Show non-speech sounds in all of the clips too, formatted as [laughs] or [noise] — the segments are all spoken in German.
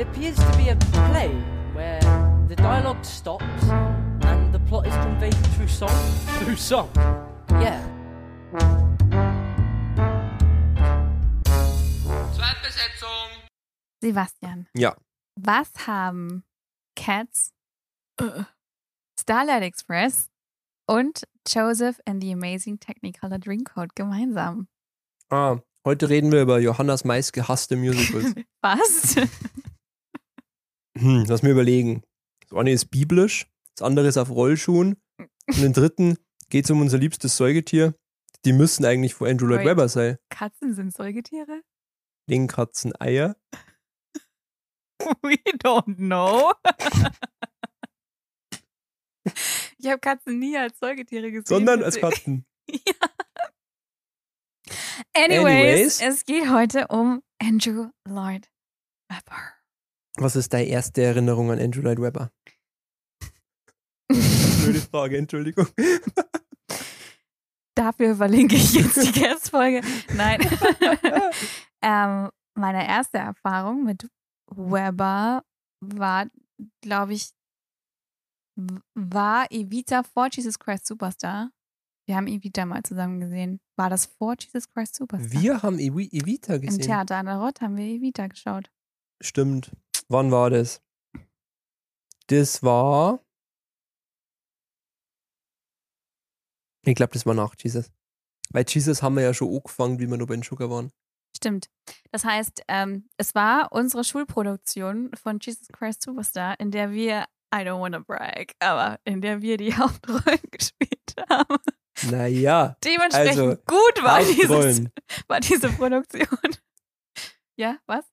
It appears to be a play where the dialogue stops and the plot is conveyed through song. Through song. Yeah. Zweitbesetzung. Sebastian. Ja. Was haben Cats, äh, Starlight Express und Joseph and the Amazing Technicolor Dreamcoat gemeinsam? Ah, heute reden wir über Johannas meist gehasste Musicals. [laughs] Was? Hm, lass mir überlegen. Das eine ist biblisch, das andere ist auf Rollschuhen [laughs] und den dritten geht es um unser liebstes Säugetier. Die müssen eigentlich von Andrew Lloyd. Webber sein. Katzen sind Säugetiere? Lehmkatzen, Eier. [laughs] We don't know. [laughs] ich habe Katzen nie als Säugetiere gesehen. Sondern als Katzen. Anyways, Anyways. es geht heute um Andrew Lloyd Webber. Was ist deine erste Erinnerung an Andrew Lloyd Webber? Blöde Frage, Entschuldigung. [laughs] Dafür verlinke ich jetzt die Cats-Folge. Nein. [laughs] ähm, meine erste Erfahrung mit Weber war, glaube ich, war Evita vor Jesus Christ Superstar. Wir haben Evita mal zusammen gesehen. War das vor Jesus Christ Superstar? Wir haben Evi Evita Im gesehen. Theater an der Rott haben wir Evita geschaut. Stimmt. Wann war das? Das war. Ich glaube, das war nach Jesus. Weil Jesus haben wir ja schon angefangen, wie wir noch bei den Sugar waren. Stimmt. Das heißt, ähm, es war unsere Schulproduktion von Jesus Christ Superstar, in der wir, I don't wanna brag, aber in der wir die [laughs] Hauptrollen gespielt haben. Naja, Dementsprechend Also, gut war, dieses, war diese Produktion. [laughs] ja, was?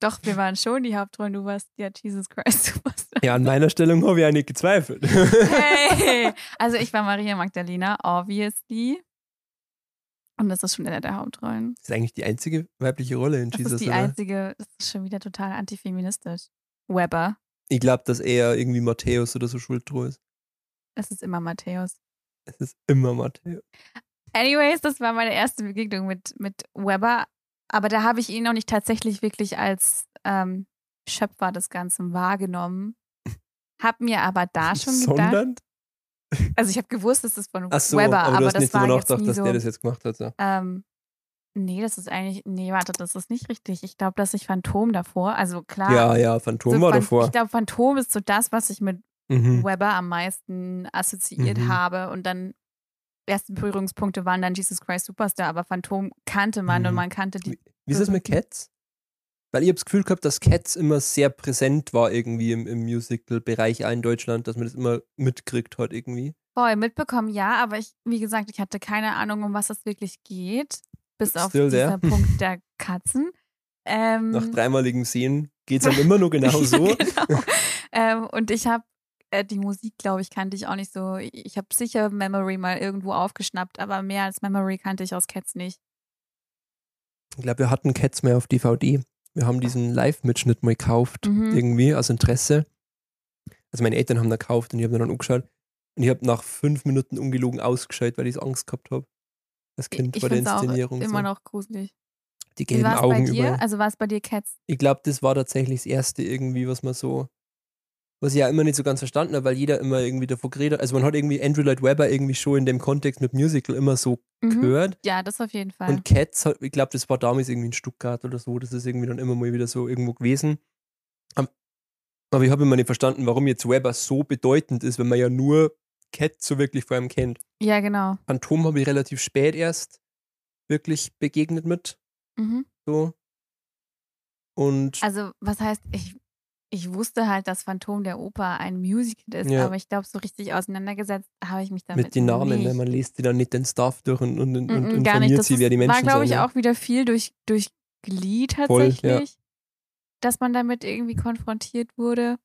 Doch, wir waren schon die Hauptrollen, du warst ja Jesus Christ [laughs] Superstar. Ja, an meiner Stellung habe ich ja nicht gezweifelt. Hey! [laughs] Also ich war Maria Magdalena, obviously. Und das ist schon einer der Hauptrollen. Das ist eigentlich die einzige weibliche Rolle in Das Jesus, ist die oder? einzige, das ist schon wieder total antifeministisch. Weber. Ich glaube, dass eher irgendwie Matthäus oder so schuld ist. Es ist immer Matthäus. Es ist immer Matthäus. Anyways, das war meine erste Begegnung mit, mit Weber. Aber da habe ich ihn noch nicht tatsächlich wirklich als ähm, Schöpfer des Ganzen wahrgenommen. Hab mir aber da [laughs] schon gedacht, Sondern? also ich habe gewusst, es ist von Ach so, Weber, aber aber, du hast das nicht war jetzt nie dass so. der das jetzt gemacht hat. So. ähm, nee, das ist eigentlich, nee, warte, das ist nicht richtig. Ich glaube, dass ich Phantom davor, also klar. Ja, ja, Phantom so war Phan- davor. Ich glaube, Phantom ist so das, was ich mit Mhm. Weber am meisten assoziiert Mhm. habe und dann erste Berührungspunkte waren dann Jesus Christ Superstar, aber Phantom kannte man Mhm. und man kannte die. Wie ist es mit Cats? Weil ich habe das Gefühl gehabt, dass Cats immer sehr präsent war irgendwie im, im Musical-Bereich in Deutschland, dass man das immer mitkriegt hat irgendwie. Voll mitbekommen, ja, aber ich, wie gesagt, ich hatte keine Ahnung, um was es wirklich geht, bis auf Still dieser there. Punkt der Katzen. Ähm, Nach dreimaligem Sehen geht es einem immer nur [laughs] genau so. Ja, genau. ähm, und ich habe äh, die Musik, glaube ich, kannte ich auch nicht so. Ich habe sicher Memory mal irgendwo aufgeschnappt, aber mehr als Memory kannte ich aus Cats nicht. Ich glaube, wir hatten Cats mehr auf DVD. Wir haben diesen Live-Mitschnitt mal gekauft, Mhm. irgendwie aus Interesse. Also meine Eltern haben da gekauft und ich habe dann angeschaut. Und ich habe nach fünf Minuten ungelogen ausgeschaut, weil ich Angst gehabt habe. Als Kind ich vor der es auch Inszenierung. immer so. noch gruselig. Die gelben Augen bei dir? überall. Also war es bei dir Cats? Ich glaube, das war tatsächlich das erste irgendwie, was man so, was ich ja immer nicht so ganz verstanden habe, weil jeder immer irgendwie davor geredet Also man hat irgendwie Andrew Lloyd Webber irgendwie schon in dem Kontext mit Musical immer so Mhm. gehört. Ja, das auf jeden Fall. Und Cats, ich glaube, das war damals irgendwie in Stuttgart oder so. Das ist irgendwie dann immer mal wieder so irgendwo gewesen. Aber ich habe immer nicht verstanden, warum jetzt Webber so bedeutend ist, wenn man ja nur Cats so wirklich vor allem kennt. ja, genau. Phantom habe ich relativ spät erst wirklich begegnet mit. Mhm. So. Und Also, was heißt, ich, ich wusste halt, dass Phantom der Oper ein Musical ist, Ja. aber ich glaube, so richtig auseinandergesetzt habe ich mich damit mit den Namen, nicht. ne? man liest die dann nicht den Stuff durch und, und, und Mm, mm, informiert gar nicht. Das sie, wer die Menschen war, glaube sind. ich, ne? auch wieder viel durch, durch Glee Voll, tatsächlich, ja. dass man damit irgendwie konfrontiert wurde.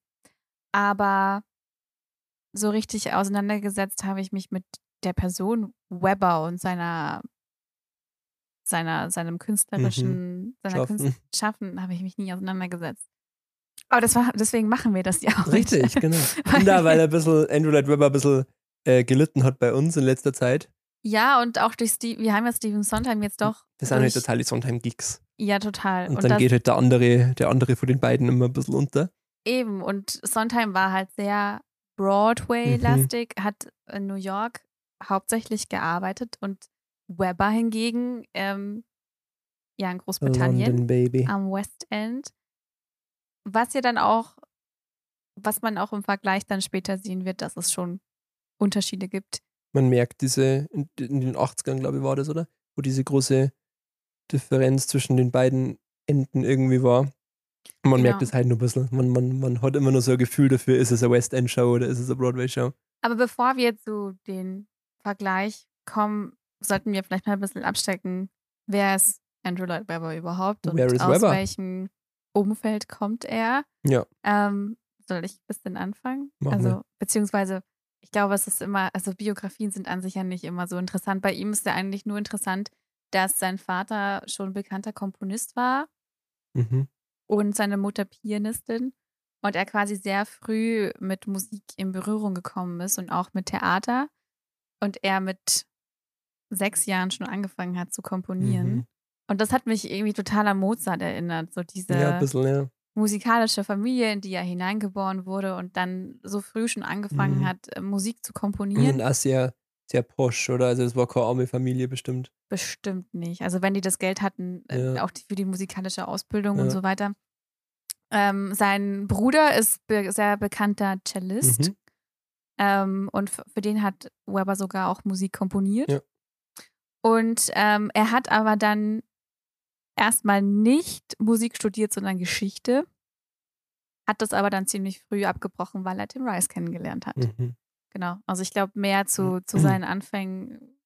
Aber so richtig auseinandergesetzt habe ich mich mit der Person Weber und seiner, seiner seinem künstlerischen, seiner Mhm. Schaffen. Künst Schaffen habe ich mich nie auseinandergesetzt. Aber das war, deswegen machen wir das ja auch. Richtig, genau. [laughs] Weil Und da, weil er ein bisschen, Andrew Lloyd Webber ein bisschen äh, gelitten hat bei uns in letzter Zeit. Ja, und auch durch Steve, wir haben ja Steven Sondheim jetzt doch. Das sind halt durch- totale Sondheim-Gigs. Ja, total. Und, Und, dann geht halt der andere, der andere von den beiden immer ein bisschen unter. eben. Und Sondheim war halt sehr Mhm. Broadway-lastig, hat in New York hauptsächlich gearbeitet und Webber hingegen, ähm, ja, in Großbritannien. London Baby. am West End. Was ja dann auch, was man auch im Vergleich dann später sehen wird, dass es schon Unterschiede gibt. Man merkt diese, in, in den 80ern, glaube ich, war das, oder? Wo diese große Differenz zwischen den beiden Enden irgendwie war. Und man Genau. merkt es halt nur ein bisschen. Man, man, man hat immer nur so ein Gefühl dafür, ist es eine West End Show oder ist es eine Broadway Show. Aber bevor wir zu den Vergleich kommen, sollten wir vielleicht mal ein bisschen abstecken, wer ist Andrew Lloyd Webber überhaupt und Wer ist aus Webber? welchem Umfeld kommt er? Ja. Ähm, soll ich ein bisschen anfangen? Mach also, mal. beziehungsweise, ich glaube, es ist immer, also Biografien sind an sich ja nicht immer so interessant. Bei ihm ist ja eigentlich nur interessant, dass sein Vater schon bekannter Komponist war Mhm. und seine Mutter Pianistin und er quasi sehr früh mit Musik in Berührung gekommen ist und auch mit Theater und er mit sechs Jahren schon angefangen hat zu komponieren. Mhm. Und das hat mich irgendwie total an Mozart erinnert, so diese Ja, bisschen, ja. musikalische Familie, in die er hineingeboren wurde und dann so früh schon angefangen Mhm. hat, äh, Musik zu komponieren. Und auch sehr, sehr posch, oder? Also, das war keine arme Familie bestimmt. Bestimmt nicht. Also wenn die das Geld hatten, äh, Ja. auch für die musikalische Ausbildung und Ja. so weiter. Ähm, sein Bruder ist be sehr bekannter Cellist. Mhm. Ähm, und für den hat Weber sogar auch Musik komponiert. Ja. Und ähm, er hat aber dann erstmal nicht Musik studiert, sondern Geschichte. Hat das aber dann ziemlich früh abgebrochen, weil er Tim Rice kennengelernt hat. Mhm. Genau. Also ich glaube, mehr zu, zu Mhm. seinen Anfängen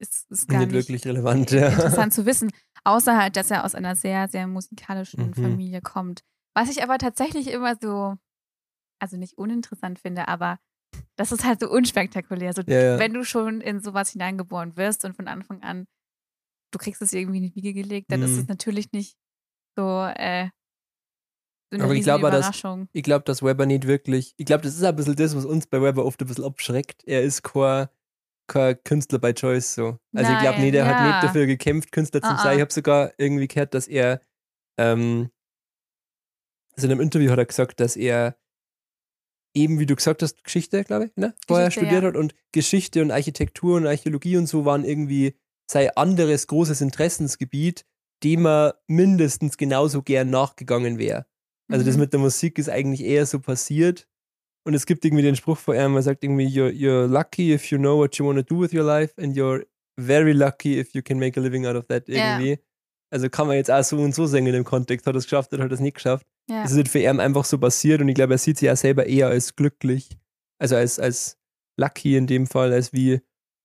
ist, ist gar Nicht nicht, wirklich relevant, ja. interessant zu wissen. Außer halt, dass er aus einer sehr, sehr musikalischen Mhm. Familie kommt. Was ich aber tatsächlich immer so, also nicht uninteressant finde, aber das ist halt so unspektakulär. So, Ja, ja. Wenn du schon in sowas hineingeboren wirst und von Anfang an, du kriegst es irgendwie in die Wiege gelegt, dann ist Mhm. es natürlich nicht so, äh, so eine Aber ich glaube, dass- Überraschung. Ich glaube, dass Weber nicht wirklich. Ich glaube, das ist ein bisschen das, was uns bei Weber oft ein bisschen abschreckt. Er ist kein, kein Künstler bei Choice so. Also ich glaube Nein, nicht, er hat ja. nicht dafür gekämpft, Künstler zu Ah, sein. ah. Ich habe sogar irgendwie gehört, dass er ähm, also in einem Interview hat er gesagt, dass er eben, wie du gesagt hast, Geschichte, glaube ich, ne? Vorher studiert ja. hat und Geschichte und Architektur und Archäologie und so waren irgendwie sein anderes großes Interessensgebiet, dem er mindestens genauso gern nachgegangen wäre. Also das Mhm. mit der Musik ist eigentlich eher so passiert. Und es gibt irgendwie den Spruch von ihm, er sagt irgendwie, you're, you're lucky if you know what you want to do with your life and you're very lucky if you can make a living out of that irgendwie. Also kann man jetzt auch so und so singen im Kontext, hat er es geschafft oder hat er es nicht geschafft. Ja. Es ist halt für ihn einfach so passiert und ich glaube, er sieht sich ja selber eher als glücklich, also als, als lucky in dem Fall, als wie,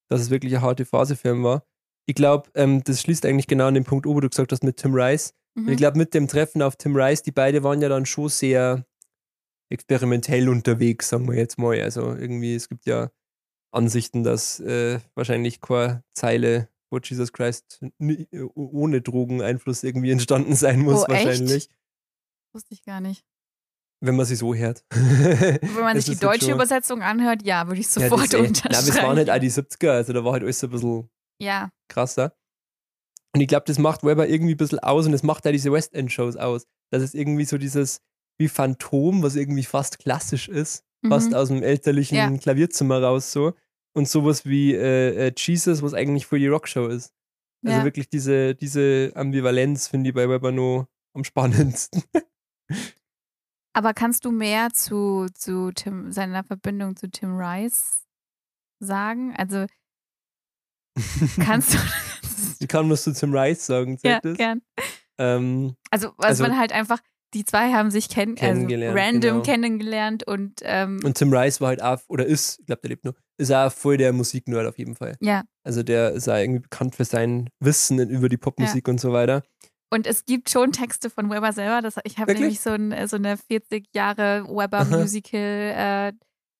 dass es wirklich eine harte Phase für ihn war. Ich glaube, ähm, das schließt eigentlich genau an den Punkt, wo du gesagt hast mit Tim Rice. Mhm. ich glaube, mit dem Treffen auf Tim Rice, die beide waren ja dann schon sehr experimentell unterwegs, sagen wir jetzt mal. Also irgendwie, es gibt ja Ansichten, dass äh, wahrscheinlich keine Zeile wo Jesus Christ ohne Drogeneinfluss irgendwie entstanden sein muss, Oh, echt? wahrscheinlich. Wusste ich gar nicht. Wenn man sie so hört. [laughs] Wenn man Das sich die deutsche Übersetzung anhört, ja, würde ich Ja, sofort das, eh- unterschreiben. Nein, das waren halt auch die 70er, also da war halt alles so ein bisschen ja, krasser. Und ich glaube, das macht Weber irgendwie ein bisschen aus und das macht auch diese West End Shows aus. Das ist irgendwie so dieses wie Phantom, was irgendwie fast klassisch ist, fast mhm. aus dem elterlichen Ja. Klavierzimmer raus so. Und sowas wie äh, äh, Jesus, was eigentlich für die Rockshow ist. Also Ja. wirklich diese, diese Ambivalenz finde ich bei Weber nur am spannendsten. [laughs] Aber kannst du mehr zu, zu Tim, seiner Verbindung zu Tim Rice sagen? Also kannst du. ich kann was zu Tim Rice sagen, ja, das? gern. Ähm, Also, was Also- man halt einfach, die zwei haben sich kenn Kennengelernt, also random genau. kennengelernt und, ähm, und Tim Rice war halt auch, oder ist, ich glaube, der lebt noch, ist auch voll der Musiknerd auf jeden Fall. ja. Also der ist auch irgendwie bekannt für sein Wissen über die Popmusik und so weiter. Und es gibt schon Texte von Weber selber. Das, ich habe nämlich so, ein, so eine 40 Jahre Weber. Musical äh,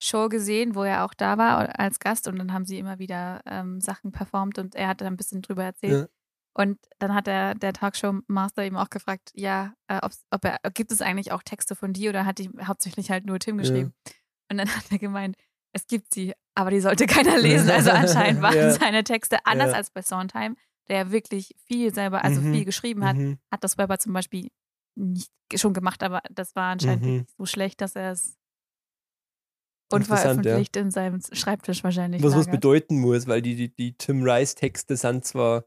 Show gesehen, wo er auch da war als Gast und dann haben sie immer wieder ähm, Sachen performt und er hat da ein bisschen drüber erzählt. Ja. Und dann hat der, der Talkshow-Master ihm auch gefragt, ja, äh, ob er, gibt es eigentlich auch Texte von dir oder hat die hauptsächlich halt nur Tim geschrieben? Und dann [laughs] hat er gemeint, es gibt sie, aber die sollte keiner lesen. Also [laughs] anscheinend waren Ja. seine Texte anders Ja. als bei Sondheim, der ja wirklich viel selber, also Mhm. viel geschrieben hat, Mhm. hat das Weber zum Beispiel nicht schon gemacht, aber das war anscheinend Mhm. so schlecht, dass er es Interessant, ja. unveröffentlicht in seinem Schreibtisch wahrscheinlich Was was bedeuten muss, weil die, die, die Tim Rice-Texte sind zwar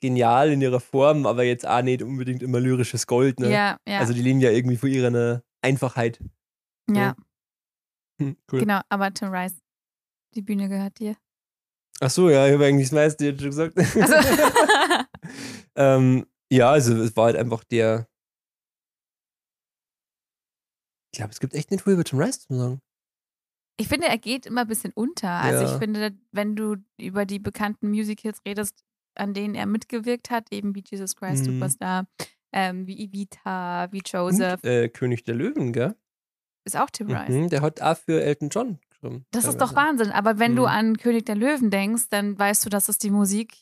genial in ihrer Form, aber jetzt auch nicht unbedingt immer lyrisches Gold. Ne? Ja, ja, Also die leben ja irgendwie vor ihrer Einfachheit. ja, Hm, cool. genau. Aber Tim Rice, die Bühne gehört dir. Ach so, ja, ich habe eigentlich das meiste jetzt schon gesagt. Also, [laughs] [laughs] ähm, ja, also es war halt einfach der. Ich glaube, es gibt echt nicht viel über Tim Rice zu sagen. Ich finde, er geht immer ein bisschen unter. Also Ja. ich finde, wenn du über die bekannten Musicals redest, an denen er mitgewirkt hat, eben wie Jesus Christ Mhm. Superstar, ähm, wie Evita, wie Joseph, Und, äh, König der Löwen, gell? ist auch Tim Rice. Mhm, der hat auch für Elton John geschrieben. Das ist doch Wahnsinn. Aber wenn du Mhm. an König der Löwen denkst, dann weißt du, dass es die Musik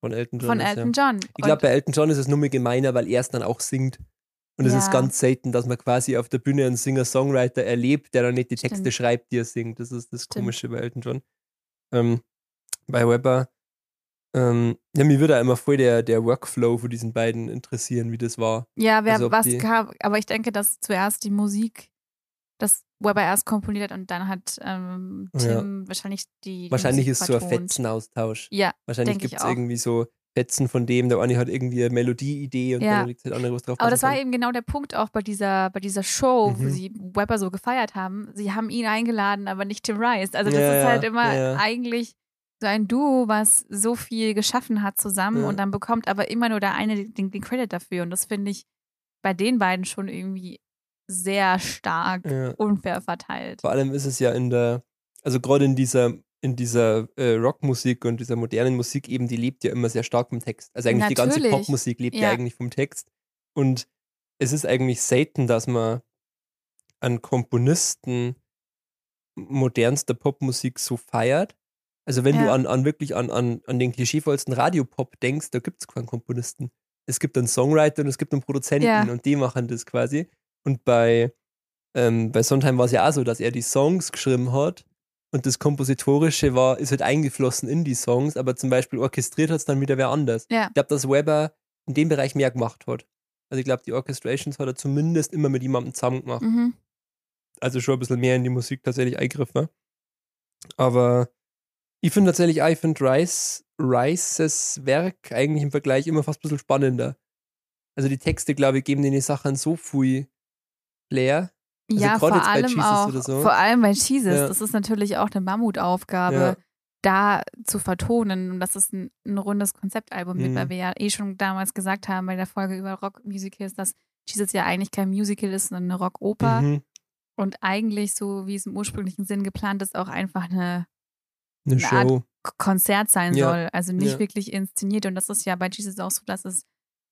Von Elton John. von ist, Elton ja. John. Ich glaube, bei Elton John ist es nur mehr gemeiner, weil er es dann auch singt. Und es Ja. ist ganz selten, dass man quasi auf der Bühne einen Singer-Songwriter erlebt, der dann nicht die Texte Stimmt. schreibt, die er singt. Das ist das Stimmt. Komische bei Elton John. Ähm, bei Webber, ähm, ja, mir würde auch immer voll der, der Workflow von diesen beiden interessieren, wie das war. ja, wer also was kam, aber ich denke, dass zuerst die Musik, das Weber erst komponiert hat und dann hat ähm, Tim wahrscheinlich die. Wahrscheinlich Musik ist so ein vertont. Fetzenaustausch. Ja, Wahrscheinlich gibt es irgendwie so Fetzen von dem, der eine hat irgendwie eine Melodieidee und Ja. dann liegt halt andere was drauf. Aber passen das war kann. eben genau der Punkt auch bei dieser, bei dieser Show, wo Mhm. sie Webber so gefeiert haben. Sie haben ihn eingeladen, aber nicht Tim Rice. Also das Ja, ist halt immer ja, eigentlich so ein Duo, was so viel geschaffen hat zusammen und dann bekommt aber immer nur der eine den, den Credit dafür. Und das finde ich bei den beiden schon irgendwie sehr stark unfair verteilt. Vor allem ist es ja in der, also gerade in dieser, in dieser äh, Rockmusik und dieser modernen Musik eben, die lebt ja immer sehr stark vom Text. Also eigentlich die ganze Natürlich. Popmusik lebt ja. Ja. eigentlich vom Text. Und es ist eigentlich selten, dass man an Komponisten modernster Popmusik so feiert. Also wenn du Ja. an, an wirklich an, an, an den klischeevollsten Radiopop denkst, da gibt es keinen Komponisten. Es gibt einen Songwriter und es gibt einen Produzenten Ja. und die machen das quasi. Und bei, ähm, bei Sondheim war es ja auch so, dass er die Songs geschrieben hat und das Kompositorische war, ist halt eingeflossen in die Songs, aber zum Beispiel orchestriert hat es dann wieder wer anders. Ja. Ich glaube, dass Weber in dem Bereich mehr gemacht hat. Also ich glaube, die Orchestrations hat er zumindest immer mit jemandem zusammen gemacht. Mhm. Also schon ein bisschen mehr in die Musik tatsächlich eingriffen. Aber ich finde tatsächlich, ich finde Rice, Rices Werk eigentlich im Vergleich immer fast ein bisschen spannender. Also die Texte, glaube ich, geben den Sachen so viel Flair. Also ja, vor allem auch, so. vor allem bei Jesus, Ja. das ist natürlich auch eine Mammutaufgabe, Ja. da zu vertonen. Und das ist ein, ein rundes Konzeptalbum wird, Mhm. weil wir ja eh schon damals gesagt haben bei der Folge über Rockmusicals, dass Jesus ja eigentlich kein Musical ist, sondern eine Rockoper. Mhm. Und eigentlich, so wie es im ursprünglichen Sinn geplant ist, auch einfach eine Eine Eine Art- Konzert sein Ja. soll. Also nicht wirklich inszeniert. Und das ist ja bei Jesus auch so, dass es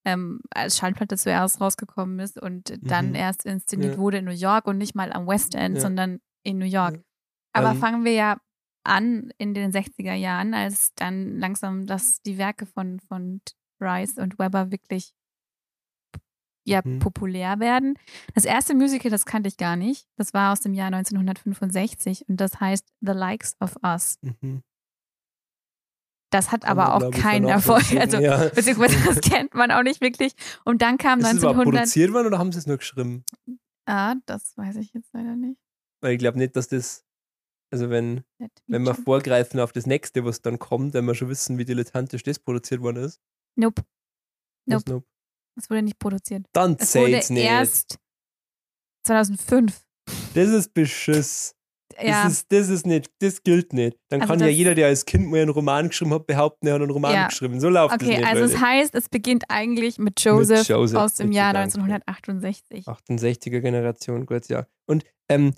ähm, als Schallplatte zuerst rausgekommen ist und dann Mhm. erst inszeniert Ja. wurde in New York und nicht mal am West End, Ja. sondern in New York. Ja. Aber Ähm, fangen wir ja an in den 60er Jahren, als dann langsam das, die Werke von, von Rice und Weber wirklich ja, Mhm. populär werden. Das erste Musical, das kannte ich gar nicht. Das war aus dem Jahr 1965 und das heißt The Likes of Us. Mhm. Das hat aber auch keinen Erfolg. Also, ja. [laughs] beziehungsweise das kennt man auch nicht wirklich. Und dann kam Ist es überhaupt 1900. produziert worden oder haben sie es nur geschrieben? Ah, das weiß ich jetzt leider nicht. Weil ich glaube nicht, dass das, also wenn, wenn wir vorgreifen auf das nächste, was dann kommt, wenn wir schon wissen, wie dilettantisch das produziert worden ist. Nope, Nope. noch- es wurde nicht produziert. Dann zählt's nicht. erst 2005. Das ist Beschiss. Das, Ja, ist, das ist nicht, das gilt nicht. Dann Also kann ja das- jeder, der als Kind mal einen Roman geschrieben hat, behaupten, er hat einen Roman Ja. geschrieben. So läuft okay, das nicht. also es heißt, es beginnt eigentlich mit Joseph, Joseph, aus dem Jahr danke. 1968. 68er Generation, gut, ja. Und ähm,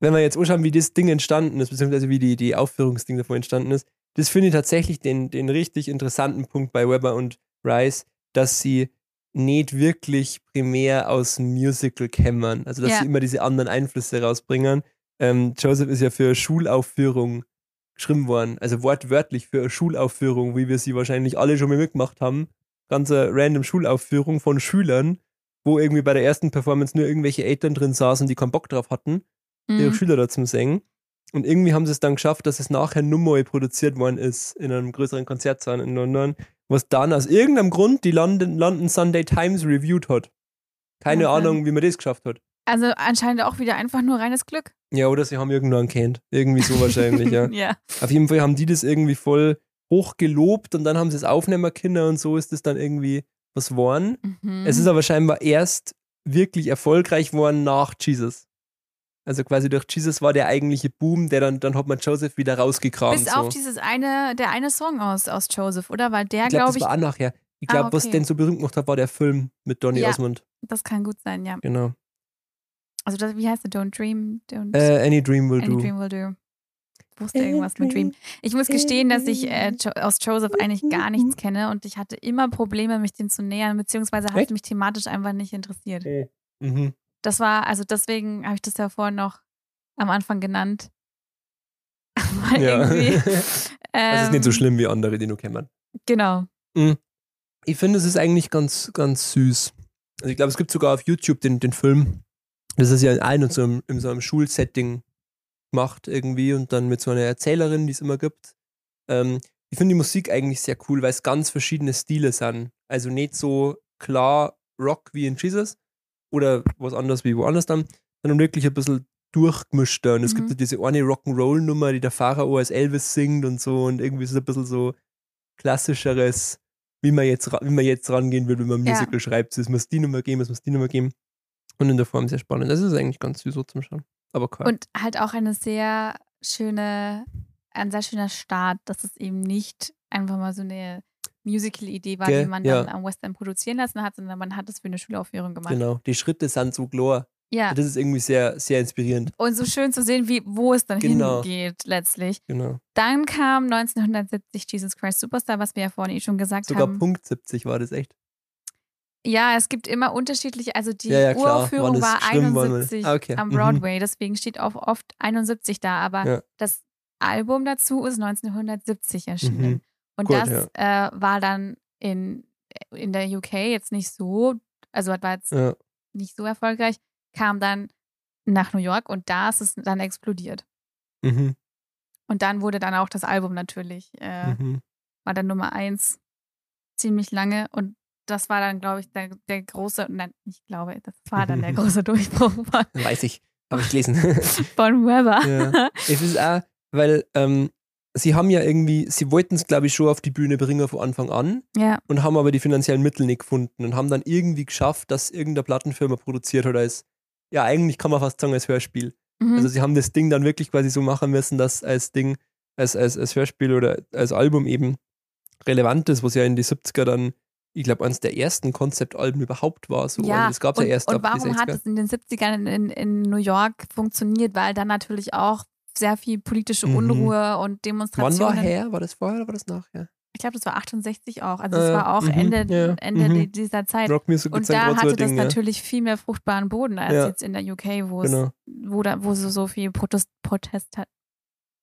wenn wir jetzt anschauen, wie das Ding entstanden ist, beziehungsweise wie die, die Aufführungsding davon entstanden ist, das finde ich tatsächlich den, den richtig interessanten Punkt bei Weber und Rice, dass sie nicht wirklich primär aus Musical kämmern. Also, dass Ja. sie immer diese anderen Einflüsse rausbringen. Ähm, Joseph ist ja für Schulaufführung geschrieben worden, also wortwörtlich für eine Schulaufführung, wie wir sie wahrscheinlich alle schon mal mitgemacht haben. Ganze random Schulaufführung von Schülern, wo irgendwie bei der ersten Performance nur irgendwelche Eltern drin saßen, die keinen Bock drauf hatten, ihre Mhm. Schüler da zum Singen. Und irgendwie haben sie es dann geschafft, dass es nachher nur mal produziert worden ist in einem größeren Konzertsaal in London, was dann aus irgendeinem Grund die London, London Sunday Times reviewed hat. Keine Wahnsinn. Ahnung, wie man das geschafft hat. Also anscheinend auch wieder einfach nur reines Glück. Ja, oder sie haben irgendwann kennt. Irgendwie so wahrscheinlich, ja. [laughs] ja. Auf jeden Fall haben die das irgendwie voll hoch gelobt und dann haben sie es aufnehmen können und so ist es dann irgendwie was geworden. Mhm. Es ist aber scheinbar erst wirklich erfolgreich worden nach Jesus. Also quasi durch Jesus war der eigentliche Boom, der dann, dann hat man Joseph wieder rausgekramt. Bis so. auf dieses eine, der eine Song aus, aus Joseph, oder? Weil der, ich glaube, glaube das ich, war auch nachher. Ich Ah, glaube, was okay. den so berühmt gemacht hat, war der Film mit Donny Ja. Osmond. das kann gut sein, ja. Genau. Also das, wie heißt der? Don't Dream, don't Äh, Any Dream Will Any Do. Dream will do. Ich wusste irgendwas mit Dream. Ich muss gestehen, dass ich äh, aus Joseph eigentlich gar nichts kenne und ich hatte immer Probleme, mich dem zu nähern, beziehungsweise hat es mich thematisch einfach nicht interessiert. Mhm. Das war, also deswegen habe ich das ja vorhin noch am Anfang genannt. [laughs] Weil Ja. [laughs] Das ist nicht so ähm, schlimm wie andere, die du kennst. Genau. Ich finde, es ist eigentlich ganz, ganz süß. Also ich glaube, es gibt sogar auf YouTube den, den Film. Das ist ja in einem, so einem, in so einem Schulsetting gemacht irgendwie und dann mit so einer Erzählerin, die es immer gibt. Ähm, ich finde die Musik eigentlich sehr cool, weil es ganz verschiedene Stile sind. Also nicht so klar Rock wie in Jesus oder was anderes wie woanders dann, sondern wirklich ein bisschen durchgemischter. Und es Mhm. gibt diese eine Rock'n'Roll-Nummer, die der Pharao als Elvis singt und so und irgendwie ist es ein bisschen so klassischeres, wie man jetzt, wie man jetzt rangehen will, wenn man ein Ja. Musical schreibt. Es muss die Nummer geben, es muss die Nummer geben. Und in der Form sehr spannend. Das ist eigentlich ganz süß so zum Schauen. Aber cool. Und halt auch eine sehr schöne, ein sehr schöner Start, dass es eben nicht einfach mal so eine Musical-Idee war, Gell, die man ja. dann am West End produzieren lassen hat, sondern man hat es für eine Schulaufführung gemacht. genau. Die Schritte sind so klar. Ja. Das ist irgendwie sehr, sehr inspirierend. Und so schön zu sehen, wie, wo es dann Genau. hingeht, letztlich. Genau. Dann kam 1970 Jesus Christ Superstar, was wir ja vorhin eh schon gesagt Sogar haben. Punkt 70 war das echt. Ja, es gibt immer unterschiedliche, also die Ja, ja. Uraufführung war schlimm war, 71 ah, okay. am Mhm. Broadway, deswegen steht auch oft 71 da, aber Ja. das Album dazu ist 1970 erschienen. Mhm. Und Gut, das äh, war dann in, in der UK jetzt nicht so, also war jetzt nicht so erfolgreich, kam dann nach New York und da ist es dann explodiert. Mhm. Und dann wurde dann auch das Album natürlich, äh, Mhm. war dann Nummer eins ziemlich lange und das war dann, glaube ich, der, der große, nein, ich glaube, das war dann der [laughs] große Durchbruch von, Weiß ich. Habe ich gelesen. [laughs] von Weber. ja. Es ist auch, weil ähm, sie haben ja irgendwie, sie wollten es, glaube ich, schon auf die Bühne bringen von Anfang an Ja, und haben aber die finanziellen Mittel nicht gefunden und haben dann irgendwie geschafft, dass irgendeine Plattenfirma produziert hat als, ja, eigentlich kann man fast sagen, als Hörspiel. mhm. Also sie haben das Ding dann wirklich quasi so machen müssen, dass als Ding, als, als, als Hörspiel oder als Album eben relevant ist, was ja in die 70er dann, ich glaube, eines der ersten Konzeptalben überhaupt war. So. ja. also das gab es und, ja erst und warum 60er. hat es in den 70ern in, in New York funktioniert? Weil dann natürlich auch sehr viel politische Mhm. Unruhe und Wann Demonstrationen. war her? War das vorher oder war das nachher? Ich glaube, das war 68 auch. Also es Äh, war auch mhm, Ende, ja, Ende mhm. di- dieser Zeit. Rock Music Und da hatte das Ding, ja. natürlich viel mehr fruchtbaren Boden als Ja. jetzt in der UK, wo Genau. wo da, wo so, so viel Protest, Protest hat.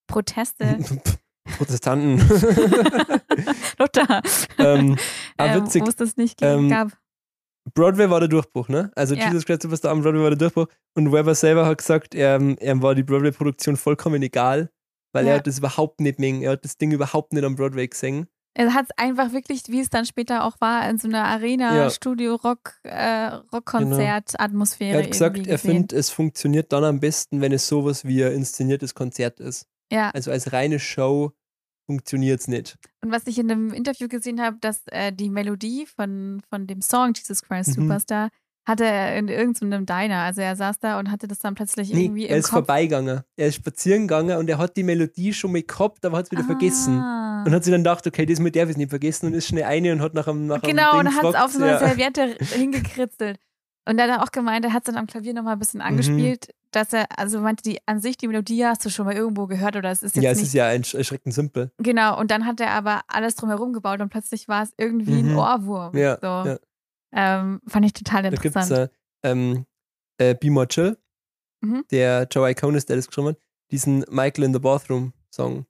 Proteste. [laughs] Protestanten. [laughs] Luther. ähm, ah, Ähm, witzig. Wo es das nicht Ähm, gab. Broadway war der Durchbruch, ne? Also Ja. Jesus Christ Superstar am Broadway war der Durchbruch. Und Weber selber hat gesagt, er, er war die Broadway-Produktion vollkommen egal, weil Ja. er hat das überhaupt nicht mengen. Er hat das Ding überhaupt nicht am Broadway gesehen. Er hat es einfach wirklich, wie es dann später auch war, in so einer Arena, Ja. Studio, Rock, äh, Atmosphäre. Er hat gesagt, er findet, es funktioniert dann am besten, wenn es sowas wie ein inszeniertes Konzert ist. Ja, Also als reine Show funktioniert es nicht. und was ich in einem Interview gesehen habe, dass äh, die Melodie von, von dem Song Jesus Christ Mhm. Superstar hatte er in irgendeinem Diner. Also er saß da und hatte das dann plötzlich Nee, irgendwie er im ist Kopf. vorbeigegangen. Er ist spazieren gegangen und er hat die Melodie schon mal gehabt, aber hat es wieder vergessen. Ah. Und hat sich dann gedacht, okay, das mit der ist nicht vergessen und ist schnell eine und hat nach einem, nach einem Genau, Ding und hat es auf so eine ja. Serviette [laughs] hingekritzelt. Und er hat auch gemeint, er hat es dann am Klavier nochmal ein bisschen Mhm. angespielt, dass er, also meinte, die an sich, die Melodie hast du schon mal irgendwo gehört oder es ist jetzt Ja, es nicht ist ja ein- erschreckend simpel. Genau, und dann hat er aber alles drumherum gebaut und plötzlich war es irgendwie ein Mhm. Ohrwurm. Ja, so. ja. Ähm, fand ich total Da gibt es interessant. äh, ähm, äh, Be More Chill, Mhm. der Joe Iconis, der das geschrieben hat, diesen Michael in the Bathroom Song.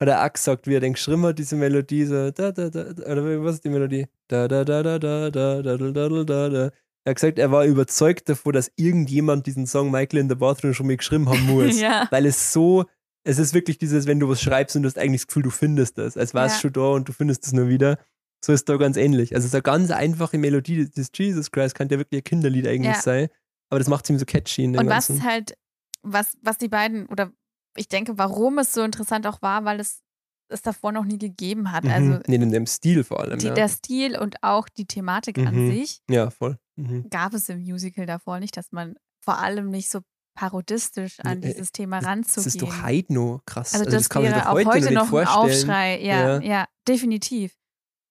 Hat er auch gesagt, wie er den geschrieben hat, diese Melodie, so da, da, da, da, oder was ist die Melodie? Da, da, da, da, da, da, da, da, da, da, da. Er hat gesagt, er war überzeugt davon, dass irgendjemand diesen Song Michael in the Bathroom schon mal geschrieben haben muss. [laughs] ja. Weil es so es ist wirklich dieses, wenn du was schreibst und du hast eigentlich das Gefühl, du findest das, als war es Ja. schon da und du findest es nur wieder. So ist da ganz ähnlich. Also es ist eine ganz einfache Melodie, das Jesus Christ kann ja wirklich ein Kinderlied eigentlich Ja. sein, aber das macht es ihm so catchy in dem Und was Ganzen. halt, was, was die beiden, oder ich denke, warum es so interessant auch war, weil es es davor noch nie gegeben hat. Mhm. Also nee, in dem Stil vor allem. die, ja. der Stil und auch die Thematik an Mhm. sich ja, voll. Mhm. gab es im Musical davor nicht, dass man vor allem nicht so parodistisch an Nee, dieses Thema Das ranzugehen. ist doch Heidno krass. Also, das, kann man sich doch auch heute, heute, noch, noch ein. Aufschrei. Ja, Ja. ja, definitiv.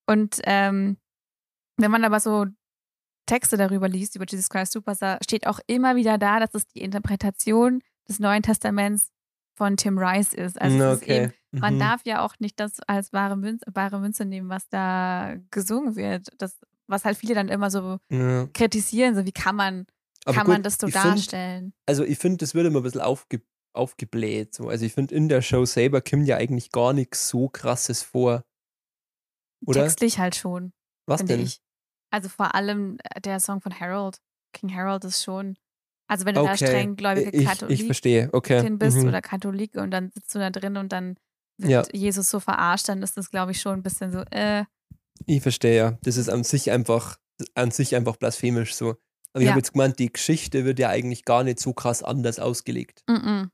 Und ähm, wenn man aber so Texte darüber liest, über Jesus Christ Superstar, steht auch immer wieder da, dass es die Interpretation des Neuen Testaments von Tim Rice ist. Also es ist eben, okay. man Mhm. darf ja auch nicht das als wahre Münze, wahre Münze nehmen, was da gesungen wird. Das, was halt viele dann immer so ja. kritisieren, so wie kann man, Aber kann gut, man das so ich find- darstellen? also ich finde, das wird immer ein bisschen aufge aufgebläht. So. Also ich finde, in der Show selber kommt ja eigentlich gar nichts so krasses vor. Oder? Textlich halt schon. Was denn? ich. Also vor allem äh, der Song von Harold, King Harold ist schon, also wenn du da Okay. strenggläubige ich, ich Katholikin verstehe, okay. bist Mhm. oder Katholik und dann sitzt du da drin und dann wird Ja. Jesus so verarscht, dann ist das, glaube ich, schon ein bisschen so, äh, Ich verstehe, ja. Das ist an sich einfach, an sich einfach blasphemisch so. Aber ich Ja. habe jetzt gemeint, die Geschichte wird ja eigentlich gar nicht so krass anders ausgelegt. mm -mm.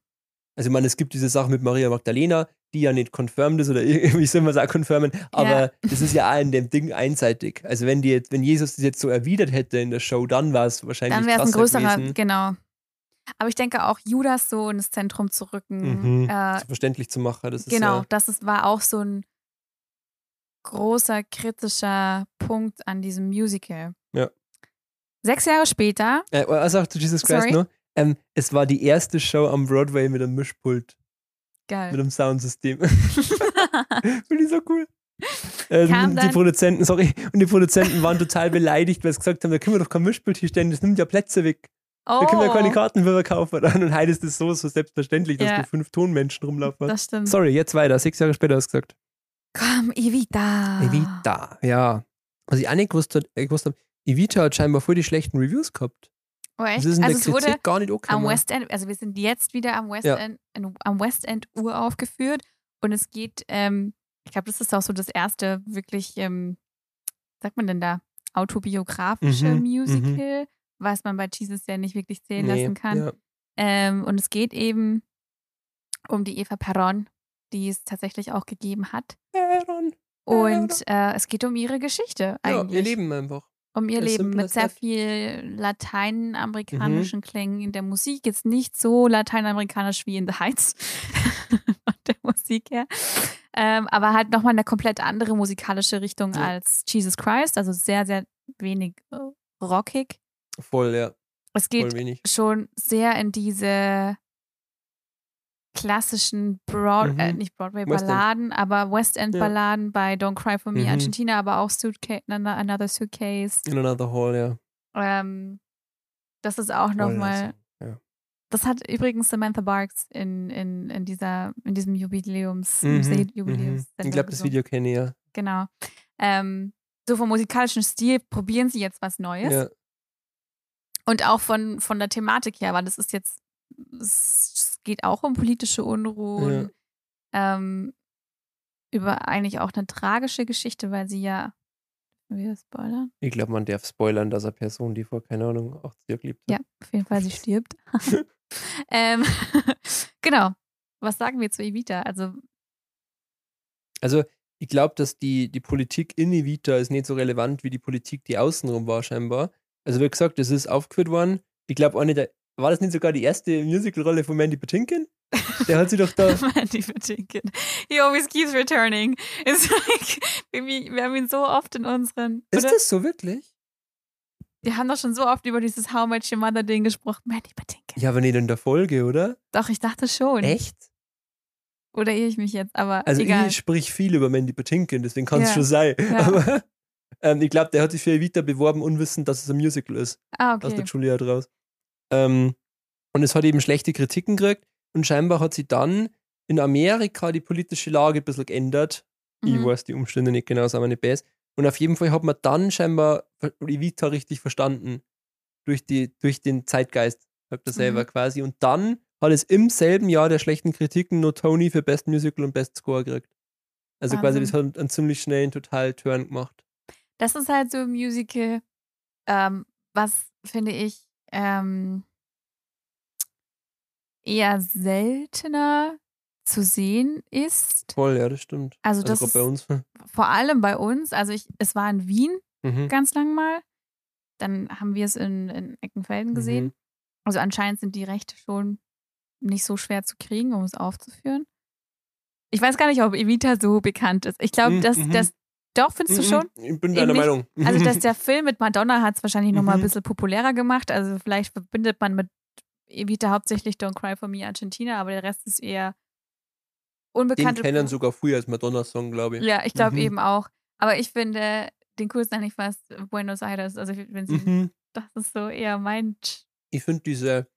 Also ich meine, es gibt diese Sache mit Maria Magdalena, die ja nicht confirmed ist oder [laughs] irgendwie soll man es auch confirmen, aber das ist ja auch in dem Ding einseitig. Also wenn die jetzt, wenn Jesus das jetzt so erwidert hätte in der Show, dann war es wahrscheinlich dann wäre es ein größerer, gewesen. genau. Aber ich denke auch, Judas so ins Zentrum zu rücken, Mhm. äh, verständlich zu machen. Das ist genau, ja, das ist, war auch so ein großer kritischer Punkt an diesem Musical. Ja. Sechs Jahre später, äh, also auch zu Jesus Christ Sorry? noch. Ähm, es war die erste Show am Broadway mit einem Mischpult, mit geil. einem Soundsystem. [laughs] Finde ich so cool. Kam die Produzenten, sorry, und die Produzenten waren total beleidigt, weil sie gesagt haben, da können wir doch kein Mischpult hier stellen, das nimmt ja Plätze weg. oh, Da können wir keine Karten für kaufen. [laughs] Und heute ist es so, so selbstverständlich, dass Ja. du fünf Tonmenschen rumlaufen hast. das stimmt. Sorry, jetzt weiter. Sechs Jahre später hast du gesagt. Komm, Evita. Evita, ja. Was ich auch nicht gewusst, hat, äh, gewusst habe, Evita hat scheinbar voll die schlechten Reviews gehabt. Oh, echt? Das ist in also der es wurde gar nicht okay. am West End, also wir sind jetzt wieder am West Ja. End, in, am West End uraufgeführt und es geht, ähm, ich glaube, das ist auch so das erste wirklich, ähm, sagt man denn da, autobiografische Mhm, Musical, was man bei Jesus ja nicht wirklich zählen Nee, lassen kann. Ja. Ähm, und es geht eben um die Eva Perron, die es tatsächlich auch gegeben hat. Aaron. Und äh, es geht um ihre Geschichte Ja, eigentlich. ihr Leben einfach. um ihr Leben mit sehr viel Mhm. lateinamerikanischen Klängen in der Musik. Jetzt nicht so lateinamerikanisch wie in The Heights [laughs] von der Musik her. Ähm, aber halt nochmal eine komplett andere musikalische Richtung Ja. als Jesus Christ. Also sehr, sehr wenig äh, rockig. Voll, ja. Es geht schon sehr in diese klassischen Broad, Mhm. äh, nicht Broadway. Balladen, aber West End Ja. Balladen bei Don't Cry for Me Mhm. Argentina, aber auch Suitcase, Another Suitcase. In another hall, ja. Ähm, das ist auch nochmal. ja. Das hat übrigens Samantha Barks in, in, in, dieser, in diesem Jubiläums, Mhm, mhm, mhm. Jubiläums Ich glaube, das Video kenne ich ja. Genau. Ähm, so vom musikalischen Stil probieren sie jetzt was Neues. ja. Und auch von, von der Thematik her, weil das ist jetzt, geht auch um politische Unruhen, ähm, über eigentlich auch eine tragische Geschichte, weil sie ja, wir spoilern? Ich glaube, man darf spoilern, dass eine Person, die vor, keine Ahnung, 80 Jahre gelebt hat. Ja, auf jeden Fall, sie [laughs] stirbt. [laughs] ähm, [laughs] genau. Was sagen wir zu Evita? Also, Also, ich glaube, dass die, die Politik in Evita ist nicht so relevant wie die Politik, die außenrum war, scheinbar. Also, wie gesagt, es ist aufgeführt worden. Ich glaube, eine der. War das nicht sogar die erste Musicalrolle von Mandy Patinkin? Der hat sie doch da. [laughs] Mandy Patinkin. He always keeps returning. It's like, wir, haben ihn so oft in unseren. Ist oder? das so wirklich? Wir haben doch schon so oft über dieses How Much Your Mother Ding gesprochen. Mandy Patinkin. Ja, aber nicht in der Folge, oder? Doch, ich dachte schon. Echt? Oder irre ich mich jetzt, aber Also, egal. ich sprich viel über Mandy Patinkin, deswegen kann es Ja. schon sein. Ja. [laughs] Aber ähm, ich glaube, der hat sich für Evita beworben, unwissend, dass es ein Musical ist. ah, aus okay. der Julia draus. Ähm, und es hat eben schlechte Kritiken gekriegt und scheinbar hat sie dann in Amerika die politische Lage ein bisschen geändert. Ich Mhm. weiß die Umstände nicht genau, sagen wir nicht besser. Und auf jeden Fall hat man dann scheinbar Evita richtig verstanden. Durch, die, durch den Zeitgeist, sagt er selber Mhm. quasi. Und dann hat es im selben Jahr der schlechten Kritiken nur Tony für Best Musical und Best Score gekriegt. Also quasi, das Wahnsinn. hat einen ziemlich schnellen total Turn gemacht. Das ist halt so ein Musical, ähm, was finde ich ähm, eher seltener zu sehen ist. Voll, ja, das stimmt. Also das gerade bei uns. vor allem bei uns. Also ich, es war in Wien Mhm. ganz lang mal. Dann haben wir es in, in Eckenfelden gesehen. Mhm. Also anscheinend sind die Rechte schon nicht so schwer zu kriegen, um es aufzuführen. Ich weiß gar nicht, ob Evita so bekannt ist. Ich glaube, Mhm, dass mhm. Das doch findest du Mhm, schon. Ich bin deiner Ähnlich. Meinung. Also, dass der Film mit Madonna hat es wahrscheinlich nochmal ein Mhm. bisschen populärer gemacht. Also, vielleicht verbindet man mit Evita hauptsächlich Don't Cry for Me Argentina, aber der Rest ist eher Den unbekannt. kennen sogar früher als Madonna-Song, glaube ich. Ja, ich glaube Mhm. eben auch. Aber ich finde den coolsten eigentlich fast Buenos Aires. Also, wenn sie, Mhm. das ist so eher mein. Ich finde diese